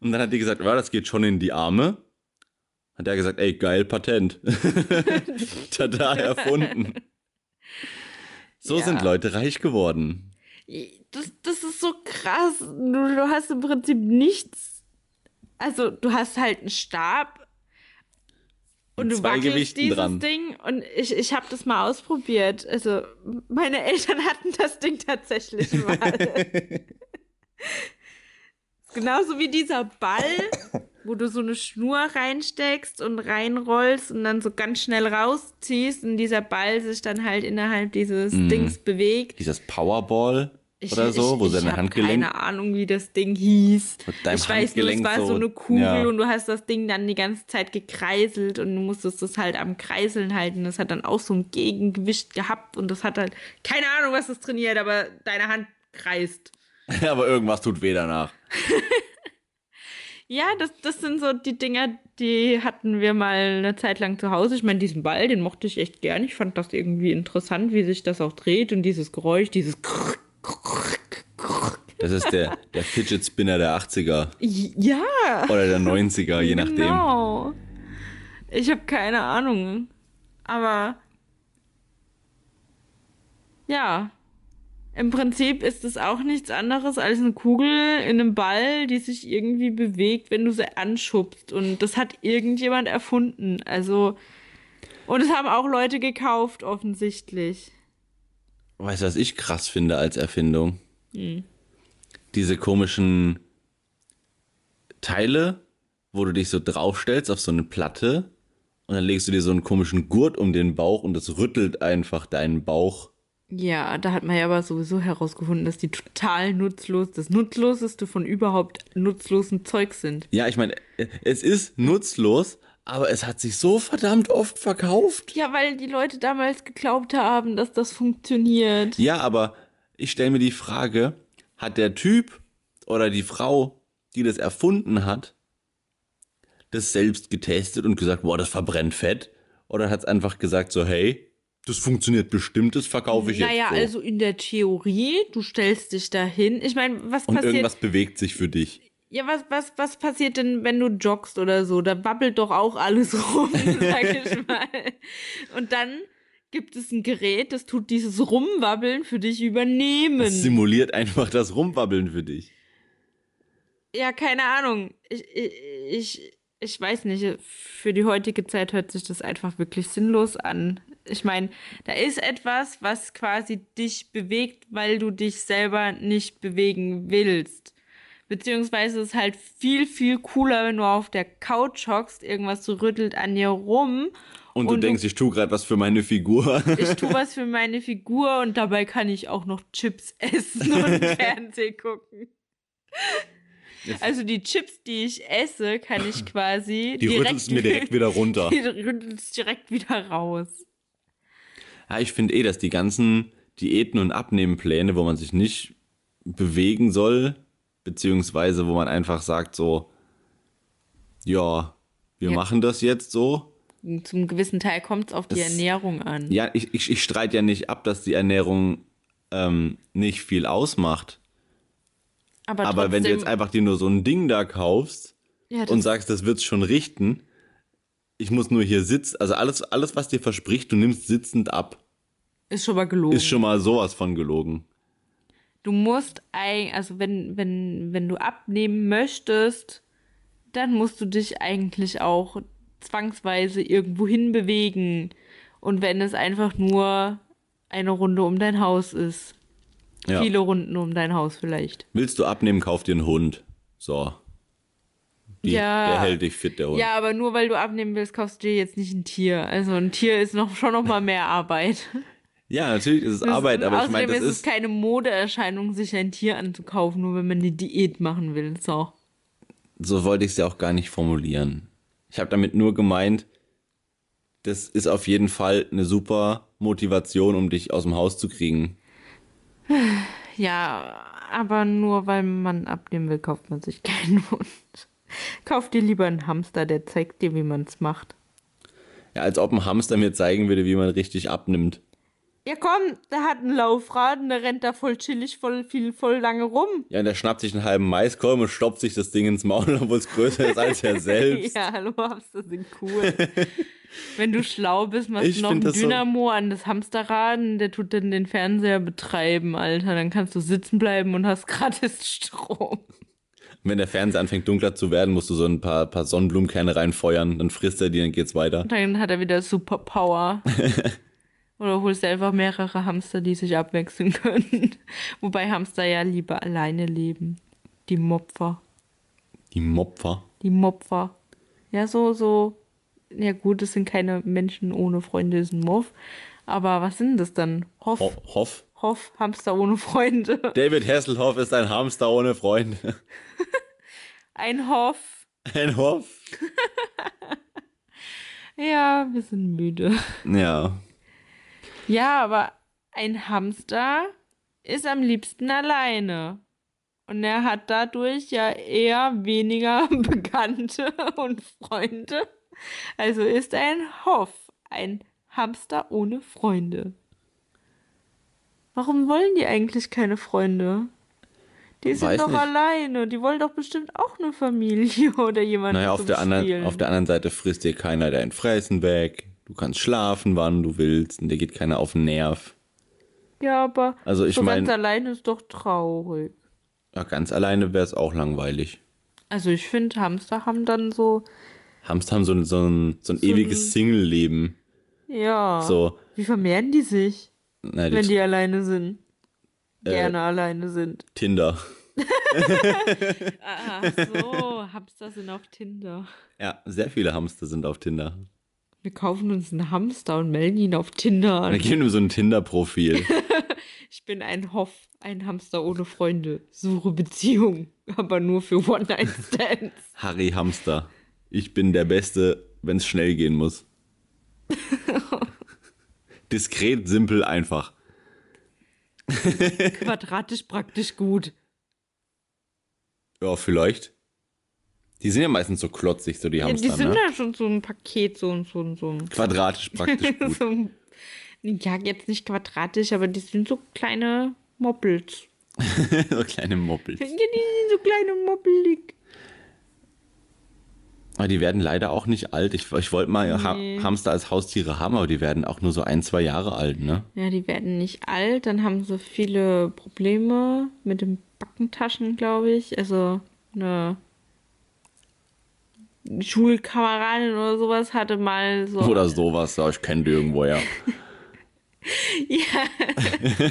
Speaker 1: Und dann hat die gesagt, ja, das geht schon in die Arme. Hat er gesagt, ey, geil, Patent. Tada, erfunden. So
Speaker 2: Ja.
Speaker 1: sind Leute reich geworden.
Speaker 2: Das, das ist so krass. Du, du hast im Prinzip nichts. Also, du hast halt einen Stab und
Speaker 1: Mit
Speaker 2: du wackelst
Speaker 1: Gewichten
Speaker 2: dieses
Speaker 1: dran.
Speaker 2: Ding. Und ich, ich habe das mal ausprobiert. Also, meine Eltern hatten das Ding tatsächlich mal. Genauso wie dieser Ball, wo du so eine Schnur reinsteckst und reinrollst und dann so ganz schnell rausziehst und dieser Ball sich dann halt innerhalb dieses Dings bewegt.
Speaker 1: Dieses Powerball
Speaker 2: Ich,
Speaker 1: oder so,
Speaker 2: ich,
Speaker 1: wo seine Handgelenk.
Speaker 2: keine Ahnung, wie das Ding hieß. Ich weiß nur, es war so,
Speaker 1: so-
Speaker 2: eine Kugel
Speaker 1: ja.
Speaker 2: und du hast das Ding dann die ganze Zeit gekreiselt und du musstest das halt am Kreiseln halten. Das hat dann auch so ein Gegengewicht gehabt und das hat halt keine Ahnung, was das trainiert, aber deine Hand kreist.
Speaker 1: Aber irgendwas tut weh danach.
Speaker 2: Ja, das, das sind so die Dinger, die hatten wir mal eine Zeit lang zu Hause. Ich meine, diesen Ball, den mochte ich echt gern. Ich fand das irgendwie interessant, wie sich das auch dreht und dieses Geräusch, dieses
Speaker 1: Das ist der, der Fidget Spinner der 80er
Speaker 2: Ja.
Speaker 1: oder der 90er, je nachdem.
Speaker 2: Genau. Ich habe keine Ahnung. Aber ja, im Prinzip ist es auch nichts anderes als eine Kugel in einem Ball, die sich irgendwie bewegt, wenn du sie anschubst. Und das hat irgendjemand erfunden. Also, und es haben auch Leute gekauft, offensichtlich.
Speaker 1: Weißt du, was ich krass finde als Erfindung?
Speaker 2: Hm.
Speaker 1: Diese komischen Teile, wo du dich so draufstellst auf so eine Platte und dann legst du dir so einen komischen Gurt um den Bauch und das rüttelt einfach deinen Bauch.
Speaker 2: Ja, da hat man ja aber sowieso herausgefunden, dass die total nutzlos, das nutzloseste von überhaupt nutzlosen Zeug sind.
Speaker 1: Ja, ich meine, es ist nutzlos, Aber es hat sich so verdammt oft verkauft.
Speaker 2: Ja, weil die Leute damals geglaubt haben, dass das funktioniert.
Speaker 1: Ja, aber ich stelle mir die Frage, hat der Typ oder die Frau, die das erfunden hat, das selbst getestet und gesagt, boah, das verbrennt Fett? Oder hat es einfach gesagt so, hey, das funktioniert bestimmt, das verkaufe ich
Speaker 2: Naja,
Speaker 1: jetzt so.
Speaker 2: also in der Theorie, du stellst dich dahin. Ich meine, was
Speaker 1: und
Speaker 2: passiert?
Speaker 1: irgendwas bewegt sich für dich.
Speaker 2: Ja, was, was, was passiert denn, wenn du joggst oder so? Da wabbelt doch auch alles rum, sag ich mal. Und dann gibt es ein Gerät, das tut dieses Rumwabbeln für dich übernehmen.
Speaker 1: Das simuliert einfach das Rumwabbeln für dich.
Speaker 2: Ja, keine Ahnung. Ich, ich, ich, ich weiß nicht. Für die heutige Zeit hört sich das einfach wirklich sinnlos an. Ich meine, da ist etwas, was quasi dich bewegt, weil du dich selber nicht bewegen willst. Beziehungsweise es ist halt viel, viel cooler, wenn du auf der Couch hockst, irgendwas so rüttelt an dir rum.
Speaker 1: Und, du
Speaker 2: Und
Speaker 1: denkst, ich tue gerade was für meine Figur.
Speaker 2: Ich tue was für meine Figur und dabei kann ich auch noch Chips essen und Fernsehen gucken. Also die Chips, die ich esse, kann ich quasi
Speaker 1: Die rüttelst mir direkt wieder runter.
Speaker 2: Die rüttelst direkt wieder raus.
Speaker 1: Ja, ich finde eh, dass die ganzen Diäten und Abnehmpläne, wo man sich nicht bewegen soll, beziehungsweise wo man einfach sagt so, ja, wir
Speaker 2: Ja.
Speaker 1: machen das jetzt so.
Speaker 2: Zum gewissen Teil kommt es auf die
Speaker 1: Das-
Speaker 2: Ernährung an.
Speaker 1: Ja, ich, ich, ich streite ja nicht ab, dass die Ernährung ähm, nicht viel ausmacht.
Speaker 2: aber,
Speaker 1: Aber wenn du
Speaker 2: trotzdem-
Speaker 1: jetzt einfach dir nur so ein Ding da kaufst
Speaker 2: ja,
Speaker 1: und sagst, das wird's schon richten, ich muss nur hier sitzen, also alles, alles, was dir verspricht, du nimmst sitzend ab,
Speaker 2: ist schon mal gelogen.
Speaker 1: ist schon mal sowas von gelogen.
Speaker 2: Du musst also wenn, wenn, wenn du abnehmen möchtest, dann musst du dich eigentlich auch zwangsweise irgendwo hin bewegen. Und wenn es einfach nur eine Runde um dein Haus ist.
Speaker 1: Ja.
Speaker 2: Viele Runden um dein Haus vielleicht.
Speaker 1: Willst du abnehmen, kauf dir einen Hund. So. Die,
Speaker 2: Ja.
Speaker 1: Der hält dich fit, der Hund.
Speaker 2: Ja, aber nur weil du abnehmen willst, kaufst du dir jetzt nicht ein Tier. Also ein Tier ist noch schon noch mal mehr Arbeit.
Speaker 1: Ja, natürlich ist es
Speaker 2: Das-
Speaker 1: Arbeit, aber ich
Speaker 2: außerdem
Speaker 1: meine, das
Speaker 2: ist es
Speaker 1: ist,
Speaker 2: keine Modeerscheinung, sich ein Tier anzukaufen, nur wenn man eine Diät machen will. So.
Speaker 1: so wollte ich es ja auch gar nicht formulieren. Ich habe damit nur gemeint, das ist auf jeden Fall eine super Motivation, um dich aus dem Haus zu kriegen.
Speaker 2: Ja, aber nur weil man abnehmen will, kauft man sich keinen Hund. Kauf dir lieber einen Hamster, der zeigt dir, wie man es macht.
Speaker 1: Ja, als ob ein Hamster mir zeigen würde, wie man richtig abnimmt.
Speaker 2: Ja, komm, der hat einen Laufrad und der rennt da voll chillig, voll viel, voll lange rum.
Speaker 1: Ja, und der schnappt sich einen halben Maiskolben und stoppt sich das Ding ins Maul, obwohl es größer ist als er selbst.
Speaker 2: Ja, hallo, Hamster sind cool. Wenn du schlau bist, machst
Speaker 1: Ich
Speaker 2: du noch einen
Speaker 1: das so-
Speaker 2: Dynamo an das Hamsterrad und der tut dann den Fernseher betreiben, Alter. Dann kannst du sitzen bleiben und hast gratis Strom.
Speaker 1: Wenn der Fernseher anfängt dunkler zu werden, musst du so ein paar, paar Sonnenblumenkerne reinfeuern, dann frisst er die, dann geht's weiter.
Speaker 2: Dann hat er wieder Superpower. Oder holst du einfach mehrere Hamster, die sich abwechseln können. Wobei Hamster ja lieber alleine leben. Die Mopfer.
Speaker 1: Die Mopfer.
Speaker 2: Die Mopfer. Ja, so, so. Ja, gut, es sind keine Menschen ohne Freunde, ist ein Moff. Aber was sind das dann? Hoff,
Speaker 1: Ho Hoff.
Speaker 2: Hoff, Hamster ohne Freunde.
Speaker 1: David Hasselhoff ist ein Hamster ohne Freunde.
Speaker 2: Ein Hoff.
Speaker 1: Ein Hoff?
Speaker 2: Ja, wir sind müde.
Speaker 1: Ja.
Speaker 2: Ja, aber ein Hamster ist am liebsten alleine. Und er hat dadurch ja eher weniger Bekannte und Freunde. Also ist ein Hoff ein Hamster ohne Freunde. Warum wollen die eigentlich keine Freunde? Die sind
Speaker 1: Weiß
Speaker 2: doch
Speaker 1: nicht.
Speaker 2: alleine. Die wollen doch bestimmt auch eine Familie oder jemanden
Speaker 1: Naja, auf der, anderen, auf der anderen Seite frisst dir keiner dein Fressen weg. Du kannst schlafen, wann du willst. Und dir geht keiner auf den Nerv.
Speaker 2: ja, aber
Speaker 1: Also ich
Speaker 2: so ganz
Speaker 1: mein-
Speaker 2: alleine ist doch traurig.
Speaker 1: Ja, ganz alleine wäre es auch langweilig.
Speaker 2: Also ich finde, Hamster haben dann so,
Speaker 1: Hamster haben so, ein- so ein, so ein
Speaker 2: So
Speaker 1: ewiges Single-Leben.
Speaker 2: ja.
Speaker 1: So,
Speaker 2: Wie vermehren die sich,
Speaker 1: die
Speaker 2: wenn die alleine sind?
Speaker 1: Äh.
Speaker 2: Gerne alleine sind.
Speaker 1: Tinder.
Speaker 2: Ach so, Hamster sind auf Tinder.
Speaker 1: Ja, sehr viele Hamster sind auf Tinder.
Speaker 2: Wir kaufen uns einen Hamster und melden ihn auf Tinder an.
Speaker 1: geben wir so ein Tinder-Profil.
Speaker 2: Ich bin ein Hoff, ein Hamster ohne Freunde. Suche Beziehung, aber nur für One-Night-Stands.
Speaker 1: Harry Hamster. Ich bin der beste wenn es schnell gehen muss. Diskret, simpel, einfach.
Speaker 2: Quadratisch praktisch gut.
Speaker 1: Ja, vielleicht. Die sind ja meistens so klotzig, so die
Speaker 2: Ja,
Speaker 1: Hamster,
Speaker 2: die sind
Speaker 1: ne?
Speaker 2: ja schon so ein Paket, so, ein- so, ein- so. ein-
Speaker 1: Quadratisch praktisch gut.
Speaker 2: so ein- ja, jetzt nicht quadratisch, aber die sind so kleine Moppels.
Speaker 1: so kleine Moppels.
Speaker 2: Ja, die sind so kleine moppelig.
Speaker 1: Die werden leider auch nicht alt. Ich, ich wollte mal
Speaker 2: Nee.
Speaker 1: Hamster als Haustiere haben, aber die werden auch nur so ein, zwei Jahre alt, ne?
Speaker 2: Ja, die werden nicht alt, dann haben sie viele Probleme mit den Backentaschen, glaube ich. Also eine Schulkameradin oder sowas hatte mal so.
Speaker 1: Oder sowas. Ja, ich kenne die irgendwo, ja.
Speaker 2: Ja,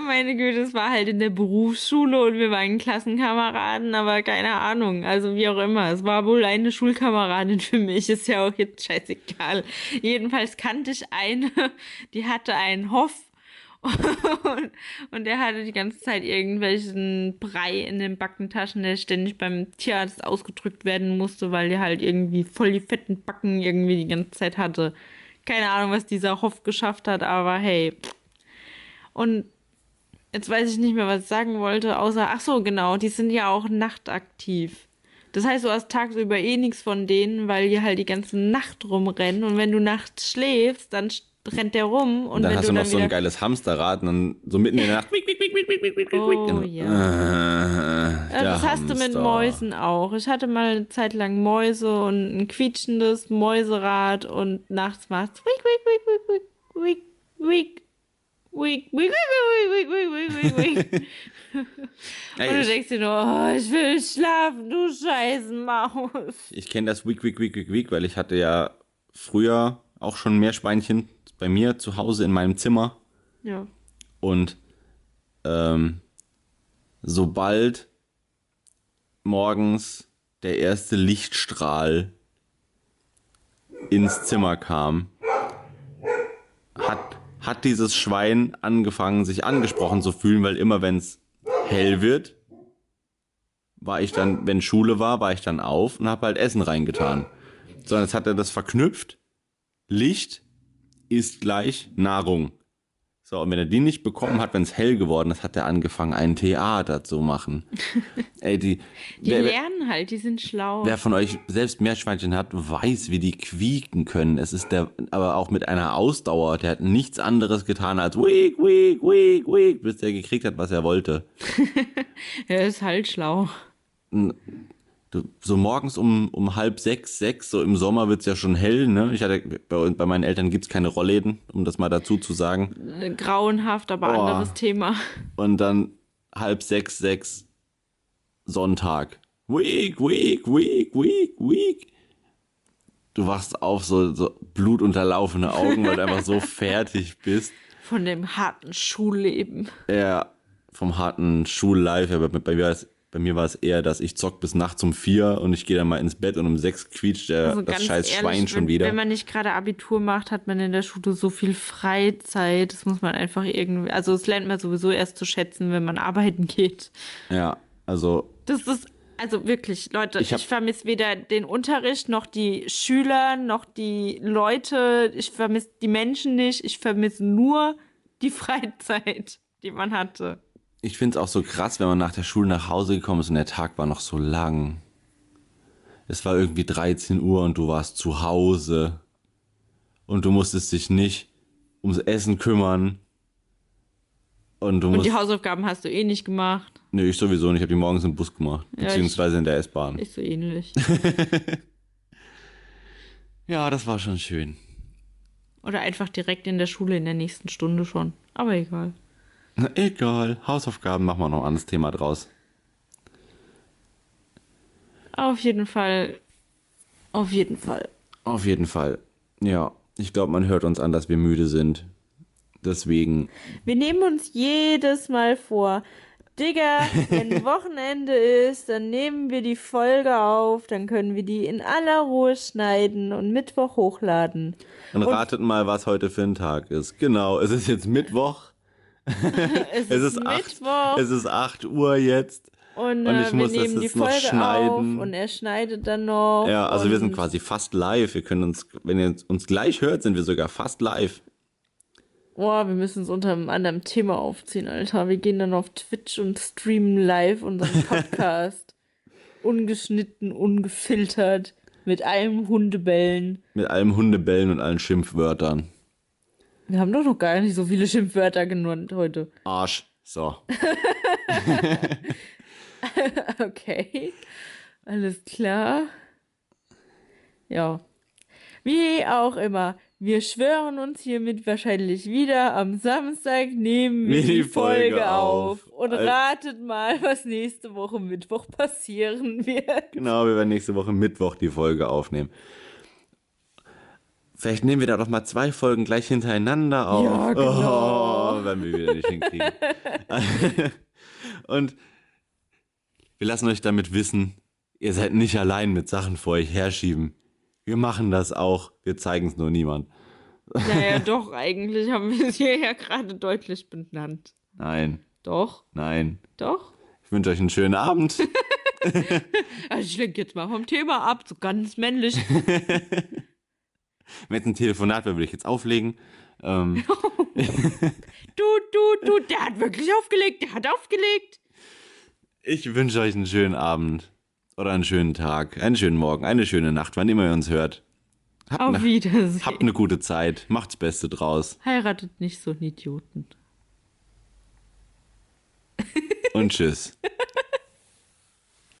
Speaker 2: meine Güte, es war halt in der Berufsschule und wir waren Klassenkameraden, aber keine Ahnung. Also wie auch immer. Es war wohl eine Schulkameradin für mich, ist ja auch jetzt scheißegal. Jedenfalls kannte ich eine, die hatte einen Hoff und, und der hatte die ganze Zeit irgendwelchen Brei in den Backentaschen, der ständig beim Tierarzt ausgedrückt werden musste, weil der halt irgendwie voll die fetten Backen irgendwie die ganze Zeit hatte. Keine Ahnung, was dieser Hoff geschafft hat, aber hey. Und Jetzt weiß ich nicht mehr, was ich sagen wollte, außer, ach so, genau, die sind ja auch nachtaktiv. Das heißt, du hast tagsüber eh nichts von denen, weil die halt die ganze Nacht rumrennen und wenn du nachts schläfst, dann rennt der rum. Und,
Speaker 1: und dann hast
Speaker 2: du
Speaker 1: noch so ein geiles Hamsterrad und dann so mitten in der Nacht.
Speaker 2: oh, ja.
Speaker 1: Äh,
Speaker 2: das hast du mit Mäusen auch. Ich hatte mal eine Zeit lang Mäuse und ein quietschendes Mäuserad und nachts macht's wick wick, wick, wick, wick, wick, wick, wick.
Speaker 1: Ey,
Speaker 2: Und du denkst dir nur, oh, ich will schlafen, du scheiß Maus.
Speaker 1: ich kenne das Wick, Wick, Wick, Wick, Wick, weil ich hatte ja früher auch schon Meerschweinchen bei mir zu Hause in meinem Zimmer.
Speaker 2: Ja.
Speaker 1: Und ähm, sobald morgens der erste Lichtstrahl ins Zimmer kam, hat, hat dieses Schwein angefangen, sich angesprochen zu fühlen, weil immer wenn es hell wird, war ich dann, wenn Schule war, war ich dann auf und habe halt Essen reingetan. Sondern jetzt hat er das verknüpft. Licht ist gleich Nahrung. So, und wenn er die nicht bekommen hat, wenn es hell geworden ist, hat er angefangen, ein Theater zu machen. Ey, die,
Speaker 2: Die
Speaker 1: wer,
Speaker 2: lernen halt, die sind schlau.
Speaker 1: wer von euch selbst Meerschweinchen hat, weiß, wie die quieken können. Es ist der, aber auch mit einer Ausdauer. Der hat nichts anderes getan als week, week, week, week, bis der gekriegt hat, was er wollte.
Speaker 2: Er ist halt schlau.
Speaker 1: Du, so morgens um, um halb sechs, sechs, so im Sommer wird's ja schon hell, ne? Ich hatte, bei, bei meinen Eltern gibt's keine Rollläden, um das mal dazu zu sagen.
Speaker 2: Äh, Grauenhaft, aber
Speaker 1: Boah.
Speaker 2: anderes Thema.
Speaker 1: Und dann halb sechs, sechs, Sonntag. Week, week, week, week, week. Du wachst auf, so, so blutunterlaufene Augen, weil du einfach so fertig bist.
Speaker 2: Von dem harten Schulleben.
Speaker 1: Ja, vom harten Schullife. Aber bei mir war es, bei mir war es eher, dass ich zock bis nachts um vier und ich gehe dann mal ins Bett und um sechs quietscht der,
Speaker 2: Also
Speaker 1: das scheiß
Speaker 2: ehrlich,
Speaker 1: Schwein schon
Speaker 2: wenn,
Speaker 1: wieder.
Speaker 2: Wenn man nicht gerade Abitur macht, hat man in der Schule so viel Freizeit. Das muss man einfach irgendwie. Also, das lernt man sowieso erst zu schätzen, wenn man arbeiten geht.
Speaker 1: ja, also
Speaker 2: Das ist. Also wirklich, Leute,
Speaker 1: Ich
Speaker 2: ich, vermisse weder den Unterricht noch die Schüler noch die Leute. Ich vermisse die Menschen nicht. Ich vermisse nur die Freizeit, die man hatte.
Speaker 1: Ich finde es auch so krass, wenn man nach der Schule nach Hause gekommen ist und der Tag war noch so lang. Es war irgendwie 13 Uhr und du warst zu Hause. Und du musstest dich nicht ums Essen kümmern. Und du
Speaker 2: Und
Speaker 1: musst.
Speaker 2: die Hausaufgaben hast du eh nicht gemacht.
Speaker 1: Nee, ich sowieso nicht. Ich habe die morgens im Bus gemacht.
Speaker 2: Ja,
Speaker 1: Beziehungsweise in der S-Bahn.
Speaker 2: Ist so ähnlich.
Speaker 1: Ja, das war schon schön.
Speaker 2: Oder einfach direkt in der Schule in der nächsten Stunde schon. Aber egal.
Speaker 1: Na, egal. Hausaufgaben machen wir noch ein anderes Thema draus.
Speaker 2: Auf jeden Fall. Auf jeden Fall.
Speaker 1: Auf jeden Fall. Ja, ich glaube, man hört uns an, dass wir müde sind. Deswegen
Speaker 2: Wir nehmen uns jedes Mal vor. Digga, wenn Wochenende ist, dann nehmen wir die Folge auf, dann können wir die in aller Ruhe schneiden und Mittwoch hochladen.
Speaker 1: Und ratet mal, was heute für ein Tag ist. Genau, es ist jetzt Mittwoch.
Speaker 2: Es,
Speaker 1: Es ist, acht,
Speaker 2: Mittwoch.
Speaker 1: es ist 8 Uhr jetzt.
Speaker 2: Und,
Speaker 1: Und
Speaker 2: äh,
Speaker 1: ich
Speaker 2: wir
Speaker 1: muss das
Speaker 2: nehmen die
Speaker 1: jetzt noch
Speaker 2: Folge
Speaker 1: schneiden.
Speaker 2: auf und er schneidet dann noch.
Speaker 1: Ja, also wir sind quasi fast live. Wir können uns, wenn ihr uns gleich hört, sind wir sogar fast live.
Speaker 2: Boah, wir müssen es unter einem anderen Thema aufziehen, Alter. Wir gehen dann auf Twitch und streamen live unseren Podcast. Ungeschnitten, ungefiltert, mit allem Hundebellen.
Speaker 1: Mit allem Hundebellen und allen Schimpfwörtern.
Speaker 2: Wir haben doch noch gar nicht so viele Schimpfwörter genannt heute.
Speaker 1: Arsch. So.
Speaker 2: Okay, alles klar. Ja. Wie auch immer, wir schwören uns hiermit wahrscheinlich wieder. Am Samstag nehmen wir die, Folge, auf. Und
Speaker 1: Al-
Speaker 2: ratet mal, was nächste Woche Mittwoch passieren wird.
Speaker 1: Genau, wir werden nächste Woche Mittwoch die Folge aufnehmen. Vielleicht nehmen wir da doch mal zwei Folgen gleich hintereinander auf.
Speaker 2: Ja, genau.
Speaker 1: Oh, werden wir wieder nicht hinkriegen. Und wir lassen euch damit wissen, ihr seid nicht allein mit Sachen vor euch herschieben. Wir machen das auch, wir zeigen es nur niemand.
Speaker 2: Naja, doch, eigentlich haben wir es hier ja gerade deutlich benannt.
Speaker 1: Nein,
Speaker 2: Doch,
Speaker 1: nein.
Speaker 2: doch.
Speaker 1: Ich wünsche euch einen schönen Abend.
Speaker 2: Also ich lenke jetzt mal vom Thema ab, so ganz männlich.
Speaker 1: Wenn jetzt ein Telefonat wäre, würde ich jetzt auflegen. Ähm,
Speaker 2: Du, du, du, der hat wirklich aufgelegt, der hat aufgelegt.
Speaker 1: Ich wünsche euch einen schönen Abend oder einen schönen Tag, einen schönen Morgen, eine schöne Nacht, wann immer ihr uns hört. Habt,
Speaker 2: Auf
Speaker 1: eine,
Speaker 2: Wiedersehen.
Speaker 1: habt eine gute Zeit, macht's Beste draus
Speaker 2: Heiratet nicht so einen Idioten.
Speaker 1: und tschüss.